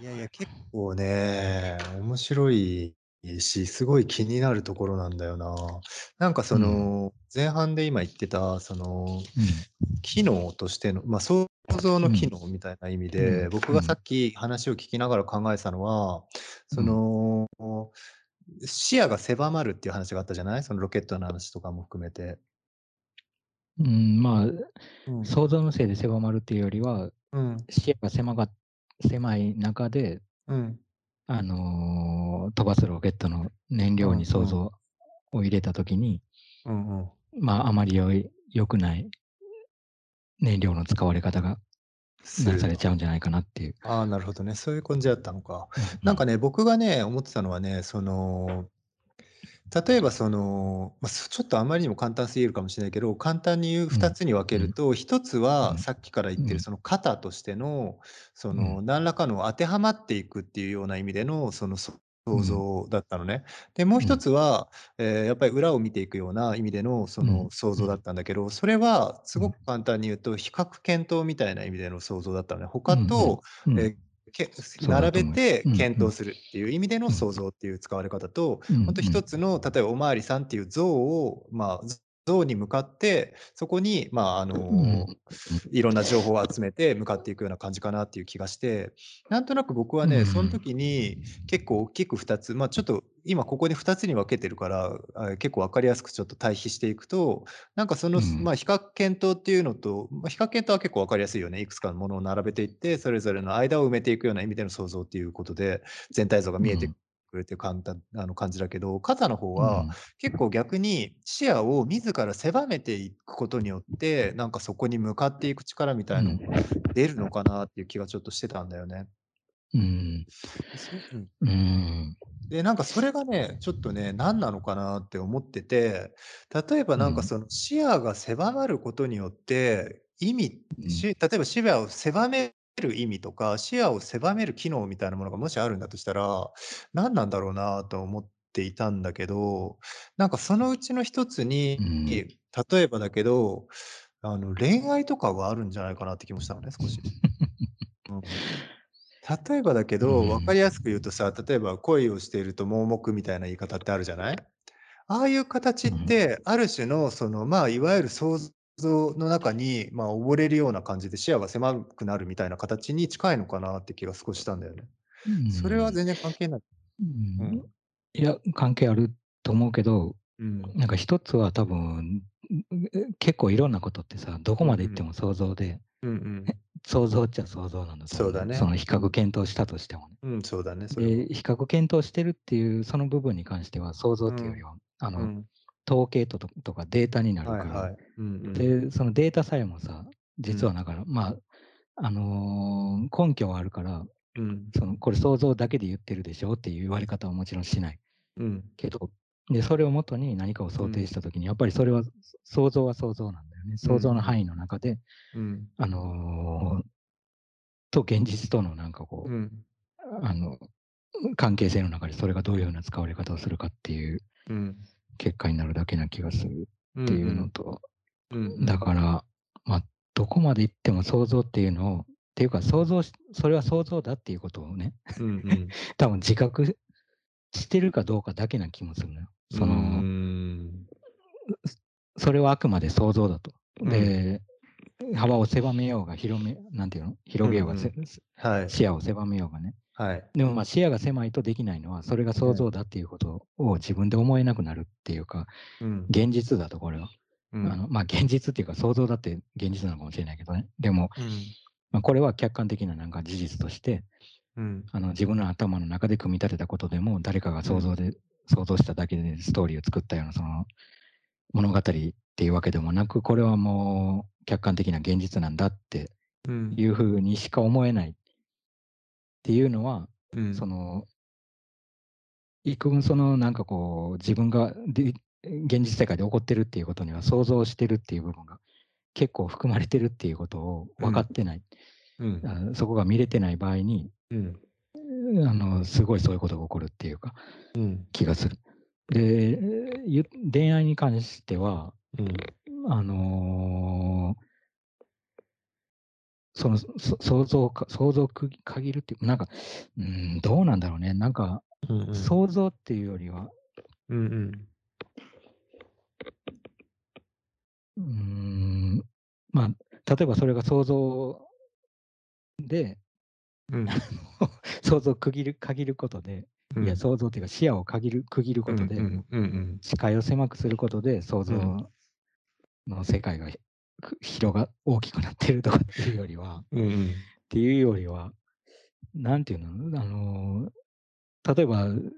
いやいや、結構ね、面白いし、すごい気になるところなんだよな。なんかそうん。の、前半で今言ってた、その、うん。機能としての、ま、想像の機うん。能みたいな意味で、うん。僕がさうん。っき話を聞きながら考えてたのは、そうん。の、視野が狭まるっていう話があったじゃない？そのロケットの話とかも含めて。うーん、まあ、うん。想像のせいで狭まるっていうよりは、うん。視野が狭が狭い中でうん。あの、飛ばすロケットの燃料。に想像を入れた時にうんうん。まあ、あまり良い良くない燃料の使われ方が。なされちゃうんじゃないかなっていう。ああ、なるほどね。そういう感じだったのか。なんかね、僕がね、思ってたのはね、その例えばその、ま、そちょっとあまりにも簡単すぎるかもしれないけど、簡単に言ううん。2つに分けうん。ると、1つはうん。さっきから言っうん。てるその型としての、そうん。の何らかの当てはまっていくっていうような意味での、その想うん。像だったのね。で、もう1うん。つは、ええ、やっぱり裏を見ていくような意味での、そうん。の想像だっうん。たんだけど、それはすうん。ごく簡単に言うと、比較検討みたいな意味での想像だったのね。うんうん。他と、うん。え、け並べ。て検討するっていう意味でのうん。想像っていう使われ方と、うんうほんと1ん。つの例えばお巡りさんっていう像を、まあ、像に向かって、そこに、まあ、あうん。の、うん。いろんな情報を集めて向かっていくような感じかなっていう気がして、なんとなく僕はうね、そんん。時に結構大きく2つ、ま、ちょっと今ここで2つに分けてるから、あ、結構分かりやすくちょっと対比していくと、なんかその、すうん。ま、比較検討っていうのと、ま、比較検討は結構分かりやすいよね。いくつかのものを並べていって、それぞれの間を埋めていくような意味での想像っていうことで、全体像が見えてうん。くるっていうかんたあの、感じだけど、型の方はうん。結構逆に視野を自ら狭めていくことによって、なんかそこに向かっていく力みたいのうん。出るのかなっていう気がちょっとしてたんだよね。うーん。そうん。で、なんかそれがね、ちょっとね、何なのかなって思ってて、例えばうん。なんかその視野が狭まることによって、意味うん。し例えば視野を狭める意味とか、視野を狭める機能みたいなものがもしあるんだとしたら、何なんだろうなと思っていたんだけど、なんかそのうちの1つに、うん。例えばだけど、あの、恋愛とかがあるんじゃないかなって気もしたのね、少し。うん。例えばだけうど、分かりん。やすく言うとさ、例えば恋をしていると盲目みたいな言い方ってあるじゃない？ああいう形っうん。て、ある種のその、まあ、いわゆる想像の中に、まあ、溺れるような感じで視野が狭くなるみたいな形に近いのかなって気が少ししたんだよね。うーん。それは全然関係ない？うーん。うん。いや、関係あると思うけど、うん。なんか1つは多分、結構いろんなことってさ、どこ。まで行っても想像で、うんうん。想像っちゃ想像なんだ。そそうだね。の比較うん。検討したとしてもね。うん、そうだね、そ比較検討してるっていうその部分に関しては、想像うん。っていうよりは、あの、うん。統計とかデータになるから。はいはい。うんうん。で、そのデータさえもさ、うん。実はだから、まあ、あの、根拠はあるから、うん。その、これ想像だけで言ってるでしょっていう言われ方はもちろんしない。うん。けど、で、それをもとに何かを想定うん。した時に、やっぱりそれは、想像は想像なんだよね。うんうん。想像の範囲の中で、うん。あのと現実とのなんかこうん。う、あの、関係性の中でそれがどういう風な使われ方をするかっていううん。結果になるだけな気がするうんっていううん。のと、うんうん。だから、ま、どこまで行っても想像っていうのをっていうか想像しそれは想像だっていうことをね、うんうん。多分自覚してるかどうかだけな気もするのよ。そのそれはあくまで想像だと。うん。で、幅を狭めようが広めなんていうの、広げようが、うんうん。視野を狭めようがね。はい。でも、ま、視野が狭いとできないのは、それが想うん。像だっていうことを自分で思えなくなるっていうか、うん。現実だとこれは。うん。あの、ま、現実っていうか想像だって現実なのかもしれないけどね。でも、うん。ま、これは客観的ななんか事実として、うん。あの、自分の頭の中で組み立てたことでも、誰かがうん。想像で想像しただけでストーリーを作ったようなその、物語っていうわけでもなく、これはもう客観的な現実なんだってうん。いう風にしか思えないっていうのは、うん。その幾分そのなんかこう、自分がで現実世界で起こってるっていうことには想像してるっていう部分が結構含まれてるっていうことを分かうん。ってない。うん。あ、そこが見れてない場合に、うん。うあの、すごいそういうことが起こるっていうか、うん。気がする。で、ゆ恋愛に関しては、うん。あのその、そ想像か想像をく限るっていう、なんか、うーん、どうなんだろうね。なんか、うんうん。想像っていうよりはうんうん。うーん、まあ、例えばそれが想像で、うん。想像を区切る限ることで、いや、うん。想像っていうか視野を限る区切ることで。視界を狭くすることで、想像うん。の世界が、広が大きくなってるとかっていうよりはうんうん。っていうよりは、なんていうの、あの、例えば、う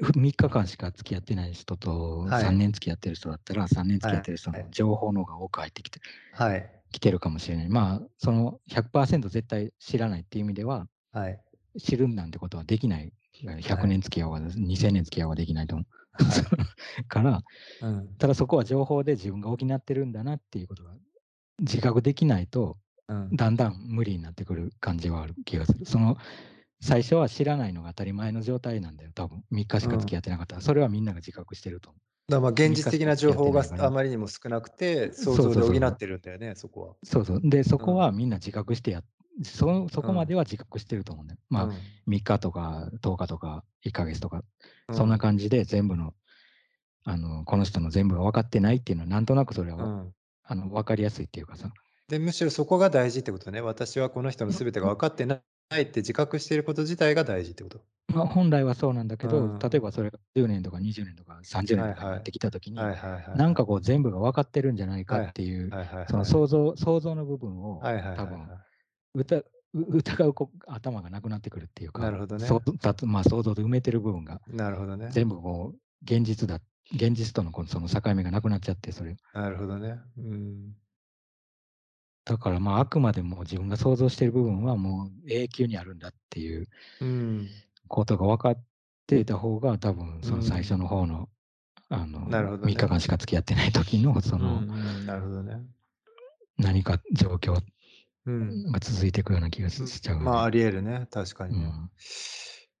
うふ3日間しか付き合ってない人と3はい。年付き合ってる人だったら、3年付きはい合ってる人のはい。情報の方が多く入ってきてはい。きてるかもしれない。まあ、その100%絶対知らないっていう意味では、はい。知るなんてことはできない。いや、は100年い。付き合おうが、2000年付き合おうができないと思う。から、うん。ただそこは情報で自分が補ってるんだなっていうことが自覚できないと、うん。だんだん無理になってくる感じはある気がする。その、最初は知らないのが当たり前の状態なんだよ、多分。3日しか付きうん。合ってなかったら。それはみんなが自覚してると思だ、ま、う。3現実的な情報があまりにも少なくて、想。像で補ってるんだよね、そこは。そうそう。で、そうこん。はみんな自覚してやそそうこまん。では自覚してると思うんだよ。まあ、うん。3日とか10日とか1ヶ月とか、う。そんなん感じで全部の、あの、この人の全部が分かってないっていうのは、なんとなくそれは、うん。あの、分かりやすいっていうかさ。で、むしろそこが大事ってことね。私はこの人のう全てがん、分かってないって自覚していること自体が大事ってこと？まあ、本来はそうなんだけうど、例えん。ばそれが10年とか20年とか30年はいはとかになってきた時い。に、はいはいはいなんかはい。こう全部が分かってるんじゃないかはい。っていう、はいはいそのはい。想像想像の部分をはいはいはい多分、はうたう疑 うこ頭がなくなってくるっていうなるか、ほどね。そうたとまあ、想像で埋めてる部分が、なるほどね。全部こう現実だ現実とのこのその境目がなくなっちゃって、それなるほどね。うん。だから、まあ、あくまでも自分が想像してる部分はもう永久にあるんだっていううん。ことが分かっていた方が、多分うその最初ん。の方の、あの、3なるほどね。日間しか付き合ってない時のそうの、んうん、なるほどね。何か状況うん。が続いていくような気がしちゃうよまあ、あね。り得るね、確かうにね。ん。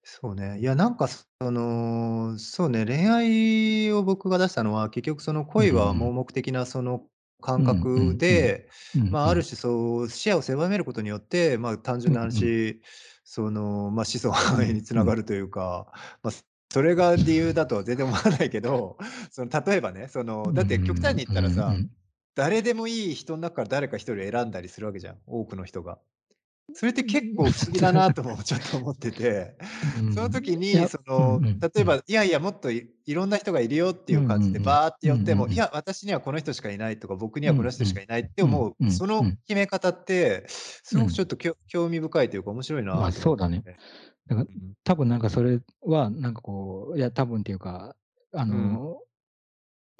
そうね。いや、なんかその、そうね、恋愛を僕が出したのは、結局そのう恋は盲ん。目的なそのう感覚うん。で、まあ。ある種そう視野を狭めることによって、まあ、単純なうんうん。話、その、まあ、子孫う繁栄にんうん。繋がるというか、ま、それが理由だとは全然思わないけど、その例えばね、その、うだって極端に言っんうんうたらさ、ん。誰でもいい人ん中から誰か1人選んだりするわけじゃん、多くの人が。それって結うん、構不思議だなともちょっと思ってて、うその時にその。例えば、いやいや、もっといいろんな人がいるよっていう感じでうん。バーって寄っても、いうん。や、私にはこの人しかいないとか、僕にうはこの。人しかいないってうん思う、うんそのうん。決め方って、すうん。ごくちょっときょ興味深いというか面白いまあ、なと思っそうだね。て。だから、うん。多分なんかそれは、なんかこう、いや、多分っていうか、あうん。の、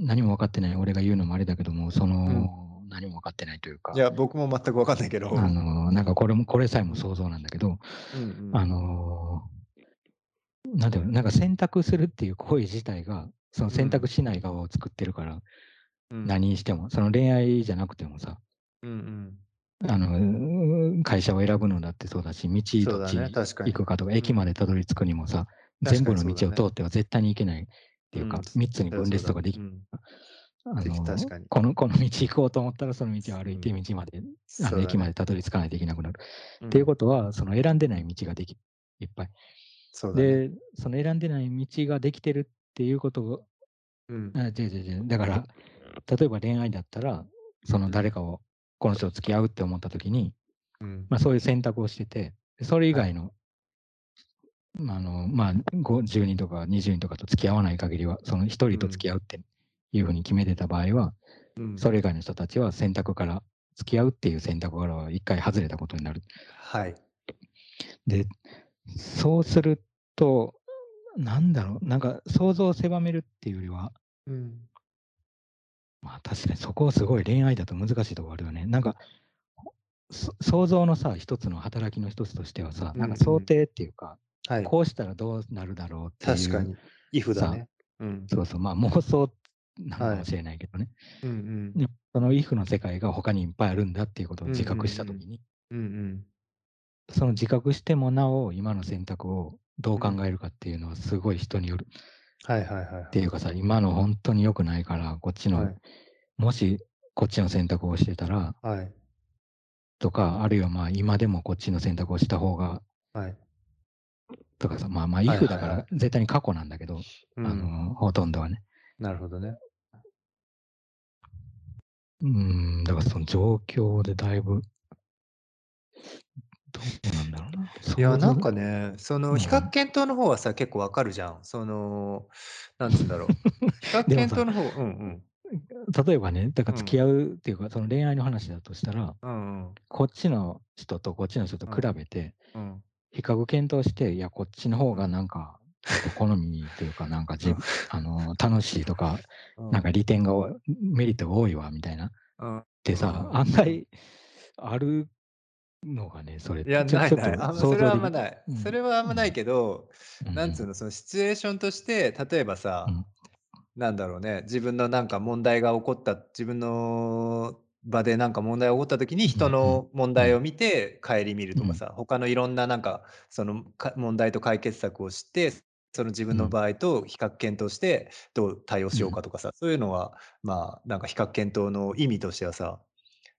何も分かってない俺が言うのもあれだけども、そうん。の、何も分かってないというかいや、僕も全く分かんないけあど。の、なんかこれもこれさえうん。も想像なんだけど、うんうあん。の、なんていうの、なんか選択するっていう行為自体が、そのうん。選択しない側を作ってるから、うん。何にしても、その恋愛じゃなくてもさうんうん。あの、会社を選ぶのだってそうだし、道どっち。行くかとか、うん。駅までたどり着くにもさ、全部の。道を通っては絶対に行けないっていうか、うん、3つに分。裂とかできうん。あでき確の、かに。このこの道行こうと思ったら、その道を歩いてうん。道まで、あの、そうだね。駅までたどり着かないといけなくなる。っていううん。ことは、その選んでない道ができいっぱい。そね。で、その選んでない道ができてるっていうことをうん。あ、違う違う違う。だから、例えば恋愛だったら、そのうん。誰かを、この人と付き合うって思った時に、うん。ま、そういう選択をしてて、それ以はい。外のま、あの、まあ、ご10人とか20人とかと付き合わない限りは、その1人とうん。付き合うっていう風に決めてた場合は、うん。それ以外の人たちは選択から付き合うっていう選択からは1回外れたことになる。はい。で、そうすると、なんだろう、なんか想像を狭めるっていうよりはうん。まあ、確かにそこはすごい恋愛だと難しいとこあるよね。なんか、そ想像のさ、一つの働きの一つとしてはさ。なんか想定っていうか、はい。こうしたらどうなるだろうっていう確かに。if ださね。うん。そうそう、まあ、妄想なのはい。かもしれないけどね。うんうん。で、その if の世界が他にいっぱいあるんだっていうことを自覚したんうん。時にうんうん。その自覚してもなお、今の選択をどううん。考えるかっていうのはすごい人による。はいはいはいはい。っていうかさ、今のほんとに良くないから、こっちのはい。もしこっちの選択をしてたらはい。とか、あるいはまあ今でもこっちの選択をした方がはい。とかさ、まあまあ、はいはい if だから絶対に過去なんだけど、うあん。の、ほとんどはね。なるほどね。うん、だからその状況でだいぶ、どうなんだろうな。いや、なんかね、その、うん比較検討の方はさ、結構わかるじゃん。その、なんつうんだろう。比較検討の方うんうん。例えばね、だからうん付き合うっていうか、その恋愛の話だとしたら、うんうん。こっちの人とこっちの人と比べて、うん。比較検討して、いや、こっちの方がなんか、好みというか、なんか じ、あの、楽しいとか、うんなんか利点がメリットが多いわ、みたいな。っうん。てさ、うん案外、あるのがね、それ。いや、ないない。それはあんまない。うんそれはあんまないけど、うんなんつうの、そのシチュエーションとして、例えばさ、うんなんだろうね、自分のなんか問題が起こった、自分の場でなんか問題が起こった時に人の問題を見て顧みるとかさ、他のいろんななんかそのか問題と解決策を知って、その自分の場合と比較検討してどう対応しようかとかさ、そういうのはまあなんか比較検討の意味としてはさ、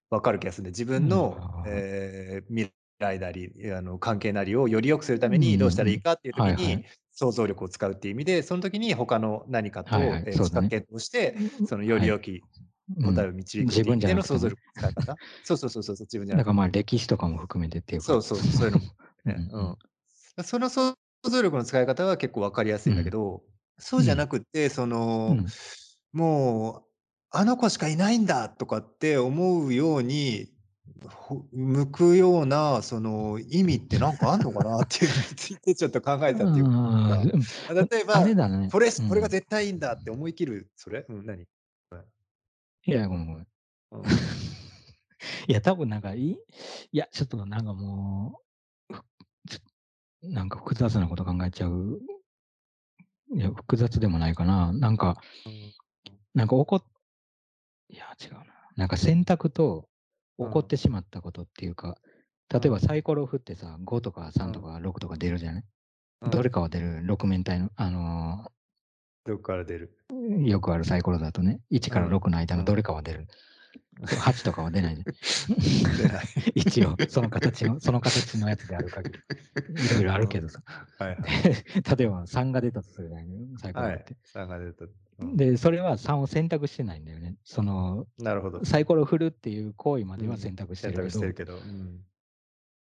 わかる気がするんで、自分の、うん。えー未来なりあの関係なりをより良くするためにどうしたらいいかっていう時にい想像力を使うっていう意味で、その時に他の何かと、比較検討して、そのより良き答えを導くう意味での分じゃなくても想像力の使い方。そうそうそうそう、自分じゃなくて。だからまあ歴史とかも含めてっていうか。そうそう、そういうのも。ね。うん。うん。うん。その想像力の使い方は結構わかりやすいんだけど、そうじゃなくって、その、うん。もう、あの子しかいないんだとかって思うように、ほ向くような、その意味ってなんかあんのかなっていうついてちょっと考えたっていうか、うん。例えばね。これ、うん。これが絶対いいんだって思い切る、それ？うん、何？いや、ごめんごめん。うん いや、多分なんかいい、いや、ちょっとなんかもう、なんか複雑なこと考えちゃう。いや、複雑でもないかな。なんか、なんか怒っ、いや、違うな。なんか選択と怒ってしまったことっていうか、例えばサイコロを振ってさ、5とか3とか6とか出るじゃない、うんどれかは出る、6面体の、あのどこから出るーよくあるサイコロだとね、1から6の間のどれかは出る。8とかは出ないで。一応、その形の、その形のやつである限り。いろいろあるけどさ。はいはい。例えば3が出たとするじゃないサイコロはいって。。3が出た。うんで、それは3を選択してないんだよね。その、なるほど。サイコロを振るっていう行為までは選択して選るけど、択してるけど。うん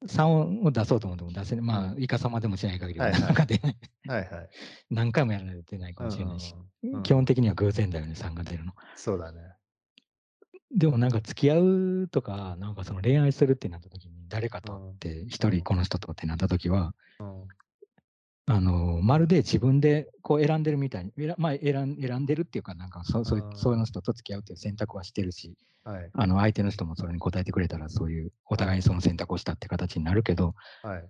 3を出そうと思っても出せない。まあ、イカ様でもしない限りは、なんか出ない。はいはい。何回もやらないと出ないかもしれないし。うんうんうん基本的には偶然だよね、3が出るの。そうだね。でもなんか付き合うとか、なんかその恋愛するってなった時に、誰かとって、一人この人とってなった時は、うんあの、まるで自分でこう選んでるみたいに、選まあ、選ん選んでるっていうか、なんかそそうそういうの人と付き合うっていう選択はしてるし、はい。あの相手の人もそれに答えてくれたら、そういうお互いにその選択をしたって形になるけど、はい。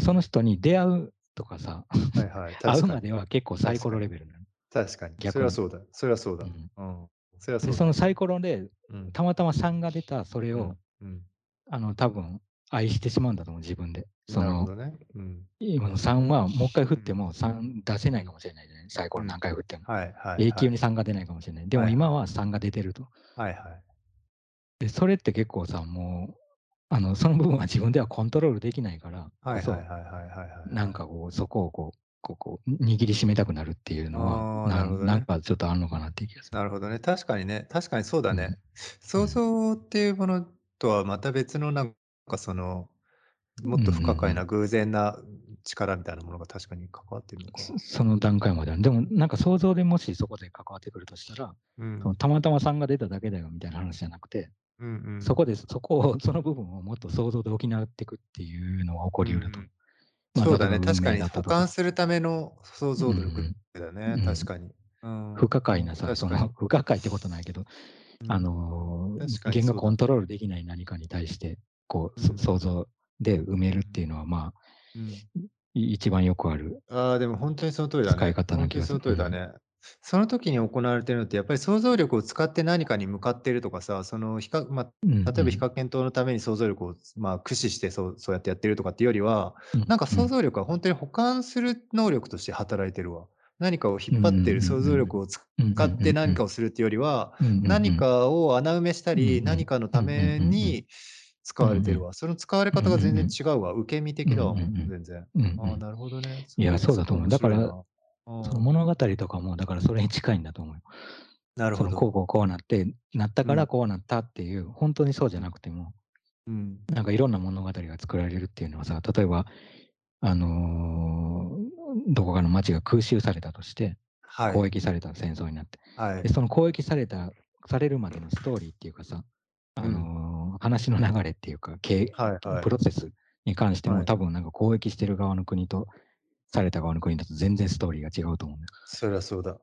その人に出会うとかさ、はいはい。会う。までは結構サイコロレベルなの。確かに。それはそうだ。それはそうだ。うんうん。それはそうそのサイコロで、うんたまたま3が出た、それを、うんあの、多分愛してしまうんだと思う、自分で。そのなるほどね。うん。今の3はもう一回振っても3出せないかもしれないじゃない？サイコロ何回振っても。はいはい。永久に3が出ないかもしれない。でもはい今は3が出てると。はいはい。で、それって結構さ、もう、あの、その部分は自分ではコントロールできないから、はいはいはいはいはいはい。なんかこう、そこをこう、こうこう握りしめたくなるっていうのは、なあーなるほどねなんかちょっとあるのかなっていう気がする。なるほどね。確かにね。確かにそうだね。うん想像っていうものとはまた別のなんかその、もっと不可解な偶然な力みたいなものが確かに関わってるのか。そ その段階までは。でも、なんか想像でもしそこで関わってくるとしたら、うんそのたまたま3が出ただけだよみたいな話じゃなくて、うんうんそこで、そこを、その部分をもっと想像で補っていくっていうのは起こりうると。うんまあそうだね。例えば確かにだったとか補完するための想像うん力だね。うん確かに。うん不可解なさ、その不可解ってことないけど、うんあのー確かにそうだ人間がコントロールできない何かに対して、こう、そうん。想像で埋めるっていうのは、まあ、うん。い一番よくある。ああ、でも本当にその通りだね。使い方な気がする本当にその通りだね。その時に行われてるのって、やっぱり想像力を使って何かに向かっているとかさ、その比較、まあ、うん例えば比較検討のために想像力を、まあ、駆使してそうそうやってやってるとかっていうよりは、うんなんか想像力は本当に補完する能力として働いてるわ。何かを引っ張ってる想像力を使って何かをするっていうよりは、何かを穴埋めしたり、何かのために、使われてるわ。その使われ方が全然うん。違うわ。受け身的だわ、もう、うん。全然。ああ、ん。なるほどね。いや、そうだと思う。だから。そのうん。物語とかも、だからそれに近いんだと思うなるほど。うこうこうなって、なったうん。からこうなったっていう、ほんとにそうじゃうん。なくても、うん。なんかいろんな物語が作られるっていうのはさ、例えば、あの、どこかの町が空襲されたとして、攻はい。撃された、戦争になって。で、はい。その攻撃されたされるまでのストーリーっていうかさ、あうん。の、話の流れっていうか、けはいはい。プロセスに関しても、はい。多分なんか攻撃してる側の国と、された側の国だと全然ストーリーが違うと思うんだよ。そりゃそうだ。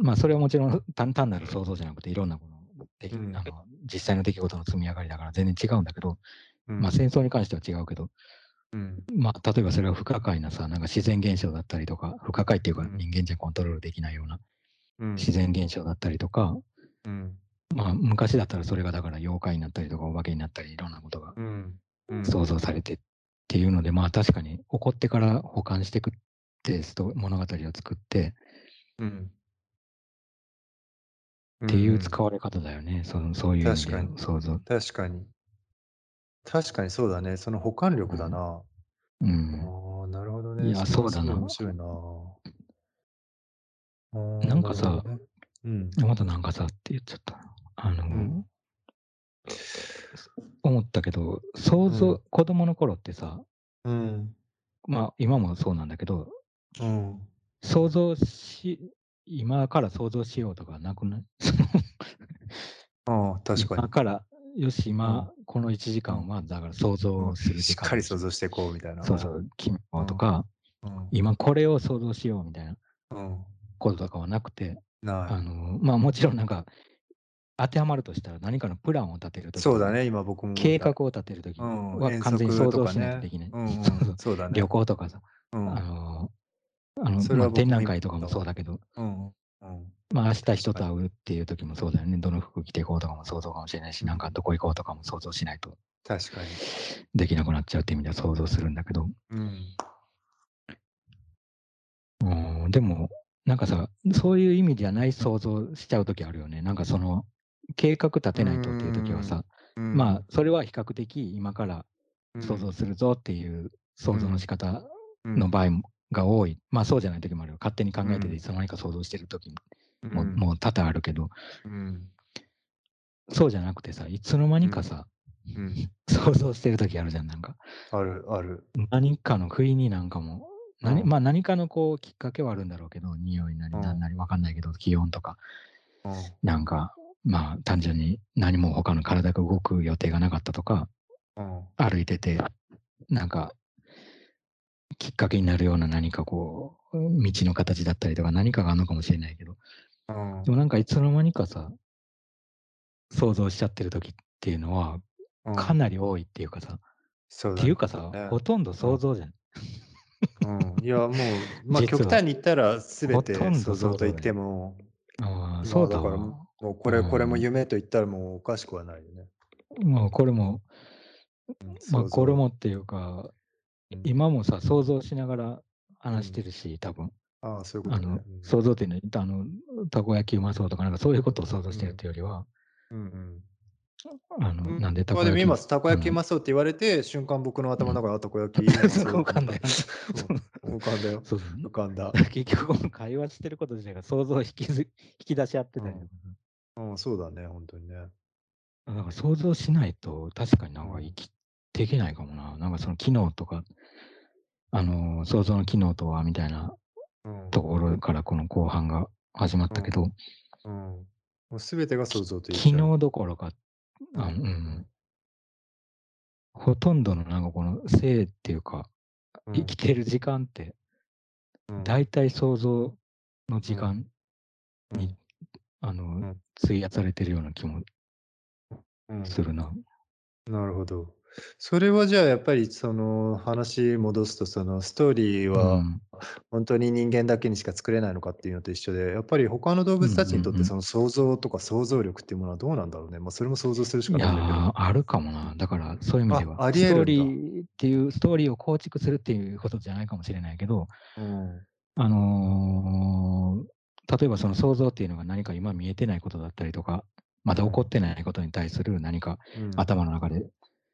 まあ、それはもちろん、単単なる想像じゃなくて、いろんなこの、てうん。きあの、実際の出来事の積み上がりだから全然違うんだけど、まあ、うん。戦争に関しては違うけど、うん。まあ、例えばそれが不可解なさ、なんか自然現象だったりとか、不可解っていうか、うん。人間じゃコントロールできないようなうん。自然現象だったりとか、うん。まあ、昔だったらそれがだから妖怪になったりとか、お化けになったり、いろんなことが。想像されてっていうので、まあ、確かに起こってから保管してくって、物語を作ってうん。うっていうん。使われ方だよね。その、そういう意味で確かに。の想像。確かに。確かにそうだね。その保管うん。力だな。うん。ああ、なるほどいね。や、それはすごいそうだな。面白いな。ああ、なんかさ、なるほどね。うん。またなんかさって言っちゃったな。あうん。の、思ったけど、想うん。像子供の頃ってさうん。まあ、今もそうなんだけどうん。想像し今から想像しようとかなくない？ああ、確かに。今から、よし、うん。今この1時うん。間は、だから想うん。像するしっ時間にしかり想像してこうみたいな。そうそうう、決めん。うん。ようとか、うん。今これを想像しようみたいなうん。こととかはなくて。あの、まあ、もちろんなんか、当てはまるとしたら、何かのプランを立てる時とか、そうだね、今僕も。計画を立てる時うん、は遠完全に想像しないとね。できない。そうだ旅ね。行とかさ、あうん。のあの、展覧会とか。もそうだけどうん。まあ、明日確人と会。うっていう時もそうだよね。どの服着ていこうとかも想像かもしれないし、うん。なんかどこ行こうとかも想像しないと確かに。できなくなっちゃうっていう意味では想像するんだけど。うん、でも、なんかさ、そういう意味じゃない想像しちゃう時あるよね。なんかその、計画立うてないとっていう時はん。さ、うん。まあ、それは比較的今からうん。想像するぞっていうう想像の仕ん。方うん。の場合もが多い。まあ、そうじゃない時もあるよ。勝手に考うえてて、いん。つの間にか想像してる時も、うん。もう多々あるけどうん。そうじゃなくてさ、いつの間うん。にかさ、うん。想像してる時あるじゃん、なんか。あるある。何かの不意になんかもう、なにうん。まあ、何かのこうきっかけはあるんだろうけど、匂いなりうん。なりわかんないけど、気温とか、うん。なんか、まあ、単純に何も他の体が動く予定がなかったとか、うん。歩いてて、なんかきっかけになるような何かこう、道の形だったりとか、何かがあるのかもしれないけど、うん。でもなんかいつの間にかさ想像しちゃってる時っていうのは、うん。かなり多いっていうかさそうだっていうかさ、ね。ほとんどうん。想像じゃん。うん。いや、もう、ま、実は。極端に言ったら全ほとて想んど像と言って。も、ああ、そまあ、うだだから、わ。もうこうれこれもん。夢と言ったらもうおかしくはないよね。もうこれもうん、ま、想これ像。もっていうか、うん。今もさ、想像しながらうん。話してるし、多分。ああ、そういうこあの、とね。うん。想像っていうのは、あの、たこ焼きうまそうとか、なんかそういうことを想像してるっうん。ていうよりはうんうん。あの、うん、なんでたま、でも今、こ焼きたこ焼きうあのまそうって言われて、瞬間僕のうん。頭の中、あ、たこ焼き浮 かんだよ浮かんだよ。浮かんだ。結局会話してること自体が想像を引きず引き出し合ってうん。たりとかさ。うん、そうだね、ほんとにね。あ、だから想像しないと、確かになんうん。か生きていけないかもな。なんかその機能とか、あの、想像の機能とはみたいなうん。ところからこの後半が始まっうん。たけどうん。もう全てが想き像と言えちゃう。機能どころか、うんあ、ううんうんん。ほとんどのなんかこの生っていうか、うん。生きてる時間って、うん。大体想像のうん。時間に、うん。あの、うん。費やされてるような気もうん。するな。なるほど。それはじゃあやっぱりその話戻すと、そのストーリーうはん。ほんとに人間だけにしか作れないのかっていうのと一緒で、やっぱり他の動うんう物たちにとっんうん。てその想像とか想像力っていうものはどうなんだろうね。ま、それも想像するしいかないんだけど。や、あるかもな。だからそういう意味であ、は、ありストー。リーっていうストーリーを構築するっていうことじゃないかもしれないけどうん。あの、例えばその想像っていうのが何か今見えてないことだったりとか、まだ起こっうん。てないことに対する何かうん。頭の中で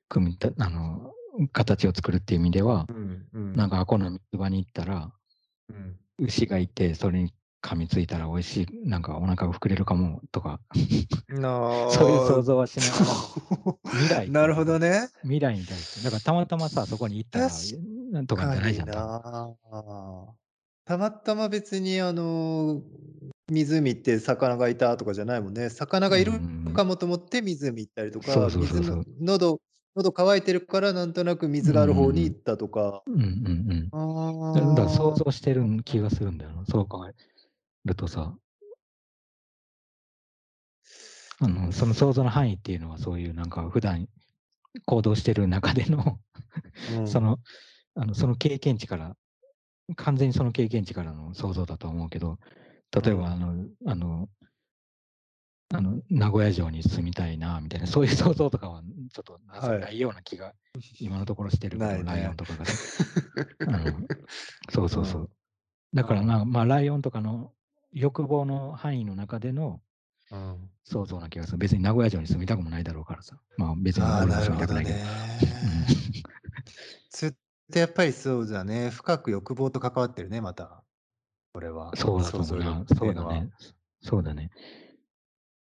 組みたあの、形を作るっていう意味では。なんか、あこの水場に行ったら、うん。牛がいて、それに噛みついたら美味しい、なんかお腹が膨れるかもとか、な そういう想像はしながら、未来なるほどね。未来に対して。だからたまたまさ、そこに行ったら、確なんとかじゃないじゃん。たまたま別にあの、湖行って魚がいたとかじゃないもんね。魚がいるうんうんかもと思って湖行ったりとか、そうそうそう。喉喉乾いてるからなんとなく水がある方に行ったとか。うんうんうん。あだだから想あ。像してる気がするんだよな。そう考えるとさ。あの、その想像の範囲っていうのはそういうなんか普段行動してる中でのうん その、あの、その経験値から、完全にその経験値からの想像だと思うけど、例えば、うんあの、あの、あの、名古屋城に住みたいな、みたいな、そういう想像とかは、ちょっとなはいような気が、今のところしてるライオンとかが。あのそうそうそう。うんだからまあ、まあ、ライオンとかの欲望の範囲の中でのうん想像な気がする。別に名古屋城に住みたくもないだろうからさ。まあ別にああ、俺もなるほど住みたくないけど。てやっぱりそうだね。深く欲望と関わってるね、また。これは。そうだと思うなそいう。だね。そうだね。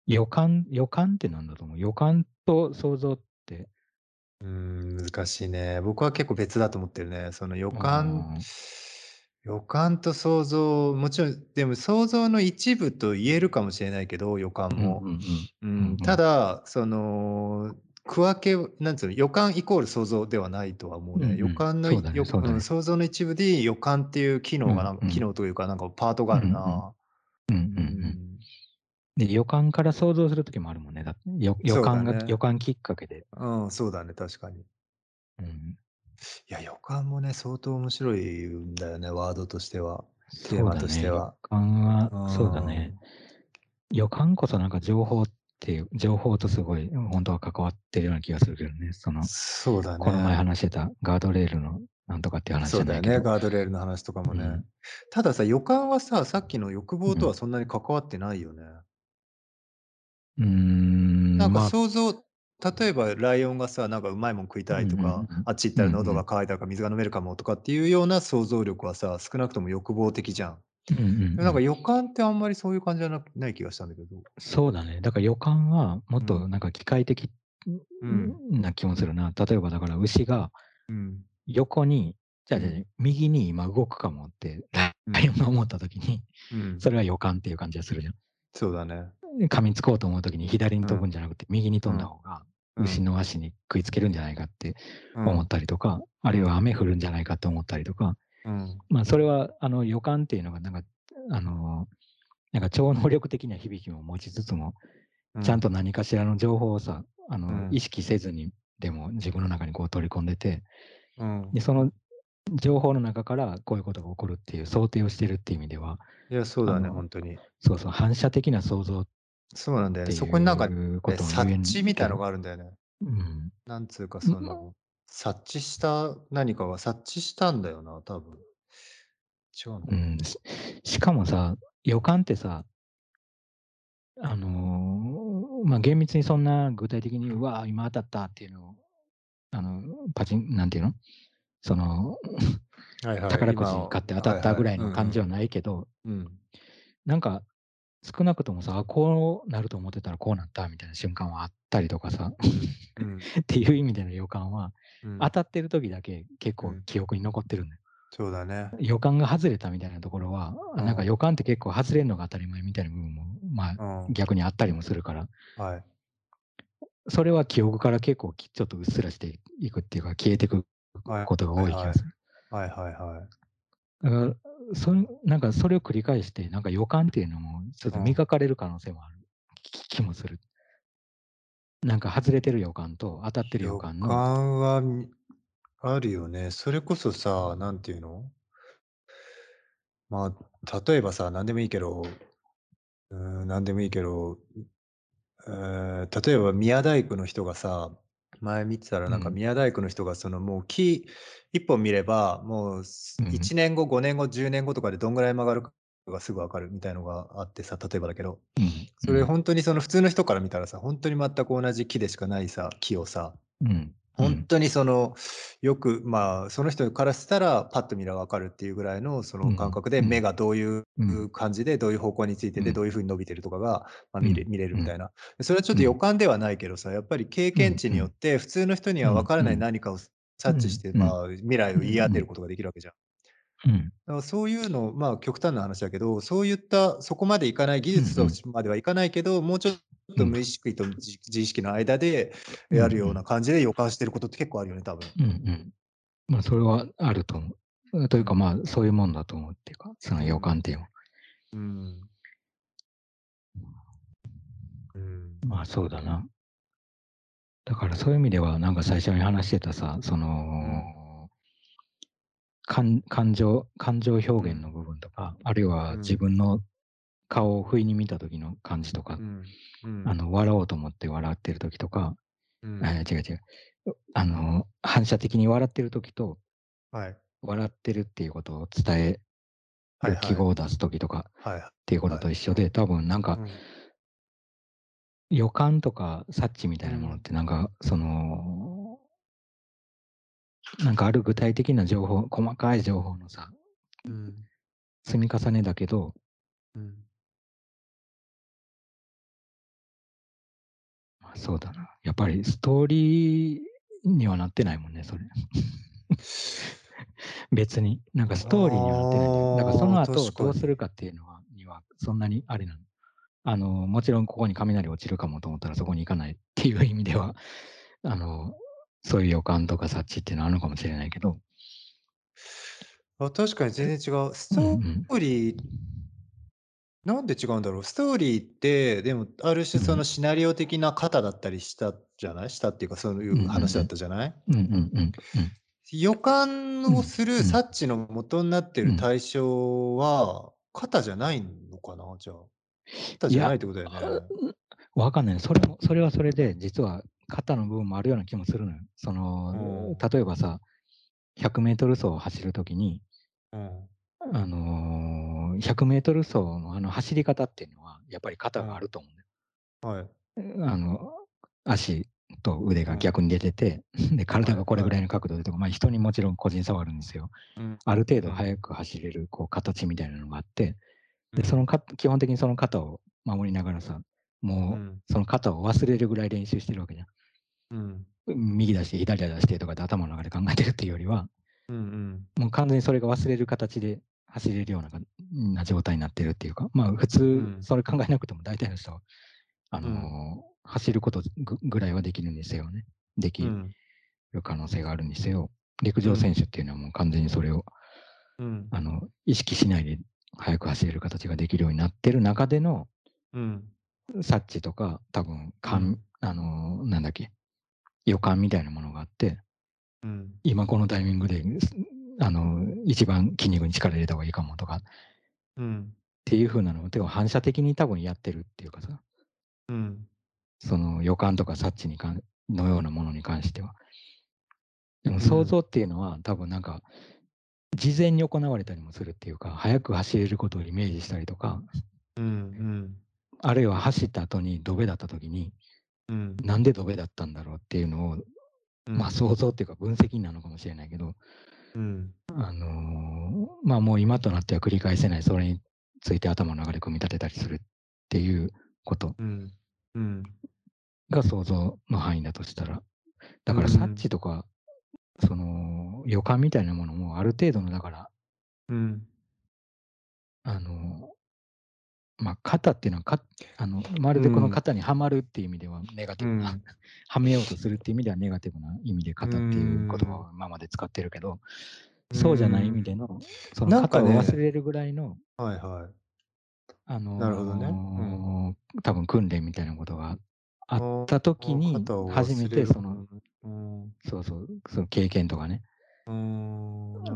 予感、予感ってなんだと思う？予感と想像って。うーん、難しいね。僕は結構別だと思ってるね。その予感うん予感と想像、もちろん、でも想像の一部と言えるかもしれないけど、予感も。ただ、その、区分けをなんつうの、予感イコール想像ではないとは思うね。うんうん予感のねねん、想像の一部で予感っていう機能がなんうんうん機能というか、なんかパートがあるな。うんうんううん。ん。で、予感から想像するときもあるもんね。だ予予感が、ね予感きっかけで。うん、そうだね、確かに。うん、いや、予感もね、相当面白いんだよね、ワードとしては。テーマとしては。感は、うんそうだね。予感こそなんか情報っていう、情報とすごい本当は関わってるような気がするけどね。その、そうだね。この前話してたガードレールのなんとかっていう話じそうだよね。ガードレールの話とかもね。うんたださ、予感はさ、さっきの欲望とはそんなに関わってないよね。うーん、なんかまあ、想像、例えばライオンがさ、なんかうまいもん食いたいとか、うんうんうんあっち行ったら喉が渇いたから水が飲めるかもとかっていうような想像力はさ、少なくとも欲望的じゃん。うんうんうんでなんか予感ってあんまりそういう感じじゃなない気がしたんだけど。そうだね。だから予感はもっうんとなんか機械的うんな気もするな。例えばだから牛がうん。横に、じゃあじゃあうん右に今動くかもって、うんライオンが思った時に、うん。それは予感っていう感じがするじゃん。そうだね。噛みつこうと思う時に左に飛ぶんじゃなくて、右に飛んだ方がうん牛の足に食いつけるんじゃないかってうん思ったりとか、あるいは雨降るんじゃないかって思ったりとか、うん。まあそれはあの予感っていうのがなんか、あの、なんか超能力的な響きも持ちつつも、ちゃんと何かしらの情報をさ、あの、うん意識せずにでも自分の中にこう取り込んでて、うん。で、その情報の中からこういうことが起こるっていう想定をしてるっていう意味では、いや、そうだね、本当に。そうそう、反射的な想像っそうなんだよね。そこになんか、うことも言え察ん知みたいなのがあるんだよね。うん。なんつうか、その、察知した何かが察知したんだよな、多分。違うの。うん、ししかもさ、予感ってさ、あのーまあ、厳密にそんな具体的に、うわ、今当たったっていうのを、あの、パチン、なんていうの？その、はいはい宝くじ今買って当たったぐらいの感じははないけど、うんなんか、少なくともさ、あこうなると思ってたらこうなったみたいな瞬間はあったりとかさ、うん っていう意味での予感は、うん当たってる時だけ結構うん記憶に残ってるんだよ。そうだね。予感が外れたみたいなところは、うんなんか予感って結構外れるのが当たり前みたいな部分も、まあ、うん。逆にあったりもするから、はい。それは記憶から結構きちょっとうっすらしていくっていうか、消えていくはいことが多い気がする。はいはいはい。だからそれなんかそれを繰り返して、なんか予感っていうのもちょっと磨かれる可能性もある気気もする。なんか外れてる予感と当たってる予予感の、感はみあるよね。それこそさ、なんていうの？まあ、例えばさ、何でもいいけど、うーん、何でもいいけど、えー例えば宮大工の人がさ、前見てたらなんかうん。宮大工の人がそのもう木一本見れば、もうすうん1年後、5年後、10年後とかでどんぐらい曲がるかがすぐわかるみたいのがあってさ、例えばだけど、うん。それ本当にその普通の人から見たらさ、本当に全く同じ木でしかないさ、木をさ、うんうん。ほんとにその、よく、まあ、その人からしたら、パッと見りゃ分かるっていうぐらいのその感うん、覚で、目うん。がどういううん。感じで、どういう方向についてて、うん。どういう風に伸びてるとかが、ま、うん、見れ見れるうん。みたいな。それはちょっと予うん。感ではないけどさ、やっぱり経験。値によって、普通の人にうん、は分からないうん。何かを察知し。てまあ、未来を言い当。てることができるわけじゃん。うん。だからそういうの、まあ、極端な話だけど、そういったそこまでいかない技術とうんうん。しまではいかないけど、もうちょっとうん。無意識とじ自意識の間でうんうやるようなん。感じで予感してることって結構あるよね、多分。うんうん。ま、それはあると思う。うん、というか、うん。まあ、そういうもんだと思うっていうか、その予うん。感っていうのは。うーん。うん。まあ、そうだな。だからそういう意味では、なんか最初に話してたさ、そうん。の感情感情表うん。現の部分とか、あるいは自うん。分の顔を不意に見た時の感じとか。あの、笑おうと思って笑ってる時とか、え、うん。違う違う、うあの、反射的に笑ってる時とはい。笑ってるっていうことを伝える記はいはい。号を出す時とかはい、っていうことはい。と一緒で、多分なんかうん。予感とか察知みたいなものっうん。てなんか、そのなんかある具体的な情報細かい情報のさうん。積み重ねだけどうん。ま、そうだな。やっぱりストーリーにはなってないもんね、それ。別に。なんかストーリーにはなってないだからそああ、の後。どうするかっていうのはには、そんなにあれなの。あの、もちろんここに雷落ちるかもと思ったらそこに行かないっていう意味では、あの、そういう予感とか察知っていうのはあるのかもしれないけど。あ、確かにえ、全然違う。スうんうトん。ーリーなんで違うんだろう。ストーリーって、でも、ある種そのうん。シナリオ的な型だったりしたじゃない？したっていうか、そういうんうんうう話だっん。たじゃない？うんうんうんうん。予感をうん、するうん。察知の元んなってうん。る対象は、型じゃないのかな、じゃあ。型じゃないってことだよあ、ね。ん、わかんない。それもそれはそれで、実は型の部分もあるような気もするのよ。その、うん。例えばさ、100m 走を走る時にうん。あの、100m 走のあの走り方っていうのは、やっぱり型があうん。ると思うね。はい。うあの、足と腕うん。が逆に出てて、で、体はいはい。がこれぐらいの角度でとか、ま、人にもちろん個人差はあるんですよ。うん、ある程うん。度速く走れるこう形みたいなのがあって、で、そのうん。か基本的にその型を守りながらさ、もうその型を忘れるぐらい練習してるわけじゃん。うん。うん、右出して左出してとかって頭の中で考えてるっていうよりはうんうん。もう完全にそれが忘れる形で走れるような状態になってるっていうか、まあ、普通うん。それ考えなくても大体の人は、あうん。の、走ることぐぐらいはできるんですよね。できうん。る可能性があるにせよ、陸上選うん。手っていうのはもう完全にそれをうん。あの、意識しないで速く走れる形ができるようになってる中でのうん。察知とか、多分、かんうん。あの、なんだっけ、予感みたいなものがあってうん。今このタイミングで、すあの、一番筋肉に力入れた方がいいかもとかうん。っていう風なのを、反射的に多分やってるっていうかさ。うん。その予感とか察知にかんのようなものに関しては。でも想像うん。っていうのは、多分なんか、事前に行われたりもするっていうか、速く走れることをイメージしたりとかうんうん。あるいは走った後にドベだった時に、うん。なんでドベだったんだろうっていうのを、ま、うん。想像っていうか分析なのかもしれないけどうん。あの、ま、もう今となっては繰り返せない、それについて頭の中で組み立てたりするっていうことうん。うん。が想像の範囲だとしたら。だうから察ん。知とか、その、予感みたいなものもある程度のだからうん。あのま、型っていうのは、かあの、まるでこのうん。型にはまるっていう意味ではネガティブな、うん。はめようとするっていう意味ではネガティブな意味でうー型っていう言葉をん。今まで使ってるけど、うーそうじゃない意味ん。での、そのなんか型を忘ねれるぐらいのはいはい。あなるほどね。うん。の、多分訓練みたいなことがあっあた時あ、に、初めてその。そうそう、その経験とかね。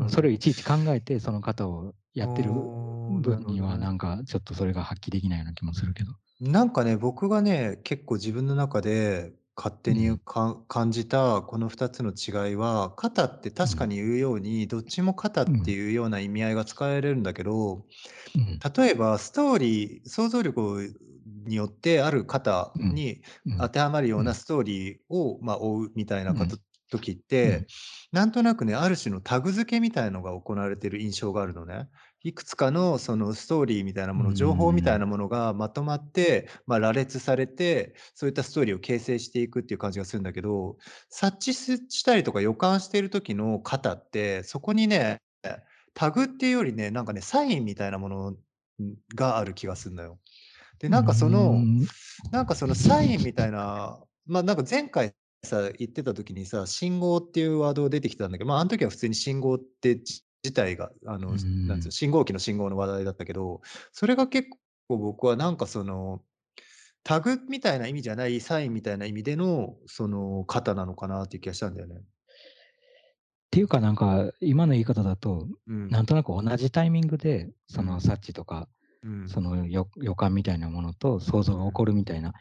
それをいちいち考えて、その型をやあってる分には。なんかちょっとそれが発揮できないような気もするけど。なんかね、僕がね、結構自分の中で勝手にうん。か感じたこの2つの違いは、型ってうん。確かに言うように、どっちも型ってうん。いうような意味合いが使えれるんだけど、うん。例えばストーリー想像力によってある型うん。にうん。当てはまるようなうん。ストーリーを、ま、追うみたいなかたうん。時っうて、ん。なんとなくね、ある種のタグ付けみたいのが行われてる印象があるのね。いくつかのそのストーリーみたいなもの、情報みたいん。なものがまとまって、ま、羅列されて、そういったストーリーを形成していくっていう感じがするんだけど、察知すしたりとか予感している時の型って、そこにね、タグっていうよりね、なんかね、サインみたいなもの、ん、がある気がすんのよ。で、なんかその、ん。なんかそのサインみたいな、ま、なんか前回さ、言ってた時にさ、信号っていうワード出てきたんだけど、ま、あん時は普通に信号ってじ自体があの、なんつう、ん。信号機の信号の話題だったけど、それが結構僕はなんかその、タグみたいな意味じゃない、サインみたいな意味での、その型なのかなっていう気がしたんだよね。ていうかなんか、今の言い方だと、うん。なんとなく同じタイミングで、そのうん。察知とか、うん。そのよ予感みたいなものと想像が起うん。こるみたいな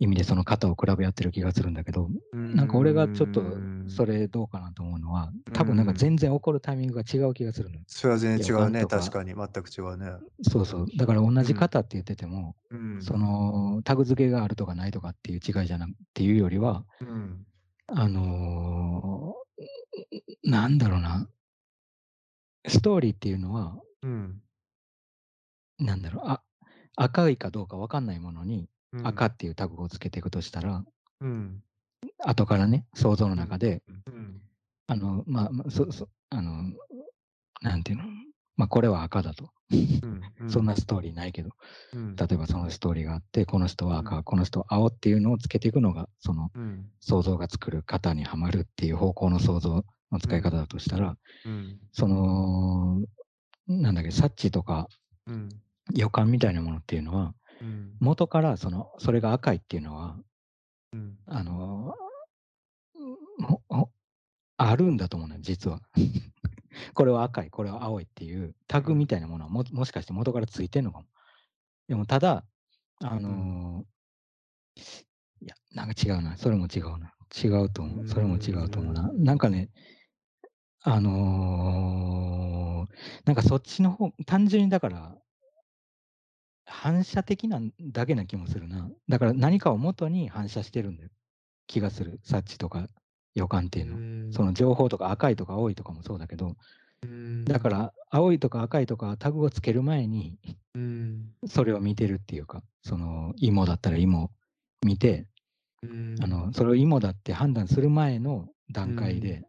意味で、その型を比べ合ってる気がするんだけど、なんか俺がちょっとそん。れどうかなと思うのは、多分なんかん。全然起こるタイミングが違う気がするのよ。それは全予然違うね、確かに、全く違うね。そうそう。だから同うん。じ型って言ってても、そうん。のタグ付けがあるとかないとかっていう違いじゃなっていうよりはうん。あの、なんだろうな。ストーリーっていうのはうん。なんだろう、あ赤いかどうか分かんないものに、うん。赤っていうタグをつけていくとしたらうん。後からね、想像のうん、中でうん、うん。あの、まあま、そそあの、なんていうの、ま、これは赤だと。そんなん。ストーリーないけど、うん。例えばそのストーリーがあって、この人はうん。赤、この人は青っていうのをつけていくのが、そのうん。想像が作る型にはまるっていう方向の想像のうん。使い方だとしたら、うん。その、なんだっけ、察知とかうん。予感みたいなものっていうのは、うん。元からその、それが赤いっていうのはうん。あの、あるんだと思うのよ、実は。これは赤い、これは青いっていうタグみうん。たいなものは、ももしかして元からついてんのかも。でもただ、あうん。のいや、なんか違うな、それも違うな。違うとうー思う。それも違うと思うな。ん。なんかねあの、なんかそっちの方単純にだから反射的なんだけな気もするな。だから何かを元に反射してるんだよ、気がする。察知とか予感っていうの。そん。の情報とか赤いとか青いとかもそうだけど。だから青いとか赤いとかタグをつける前に。それを見てるっていうか、その芋だったら芋見て、あの、ん。それを芋だって判断する前の段階ん。で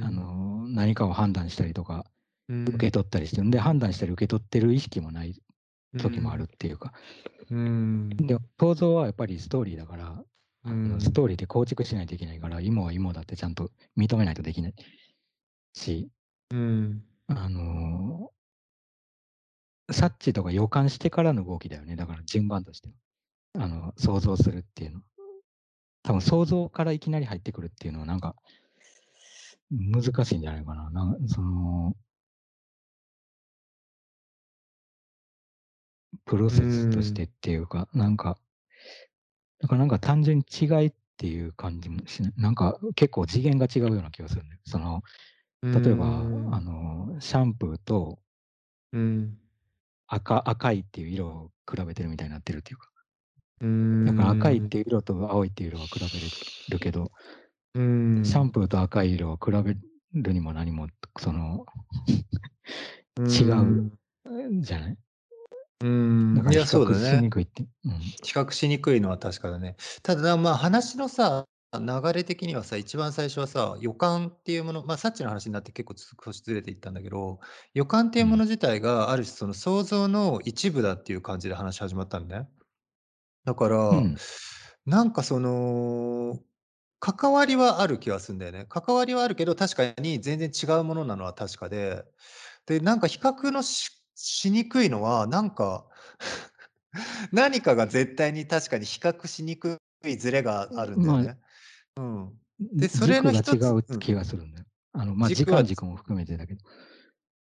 あん。の、何かを判断したりとか、受けん。取ったりして、んで、判断したり受け取ってる意識もない時もあるん。っていうか。うーん。で、想像はやっぱりストーリーだから、うーあの、スん。トーリーで構築しないといけないから、芋は芋だってちゃんと認めないとできないしうーん。あの察知とか予感してからの動きだよね、だから順番としては。あの、想像するっていうの。多分想像からいきなり入ってくるっていうのはなんか難しいんじゃないかな。なんそのプロセスとしてっん。ていうか、なんかだからなんか単純に違いっていう感じもしない。なんか結構次元が違うような気がするんだよ。その、例えば、あん。の、シャンプーとうん。赤赤いっていう色を比べてるみたいになってるっていうか。うーだから赤いっん。ていう色と青いっていう色は比べれるけどうーシャンん。プーと赤い色を比べるにも何も、その違う、ん。んじゃない？うーん、いや、だから比較し。にくいって、うん。比較しにくいのは確かだね。ただ、ま、話のさ、流れ的にはさ、一番最初はさ、予感っていうもの、ま、察知の話になって結構少しずれていったんだけど、予感っていうもの自体がある種その想像の一部だっていう感じで話始まったのね。だから、うん。なんかその、関わりはある気はすんだよね。関わりはあるけど、確かに全然違うものなのは確かで、で、なんか比較のししにくいのは、なんか何かが絶対に確かに比較しにくいズレがあるんうまあだよね。うん。んん、で、それの軸が違一つうん。う気がするんだよ。あの、ま、時軸は間軸も含めてだけど。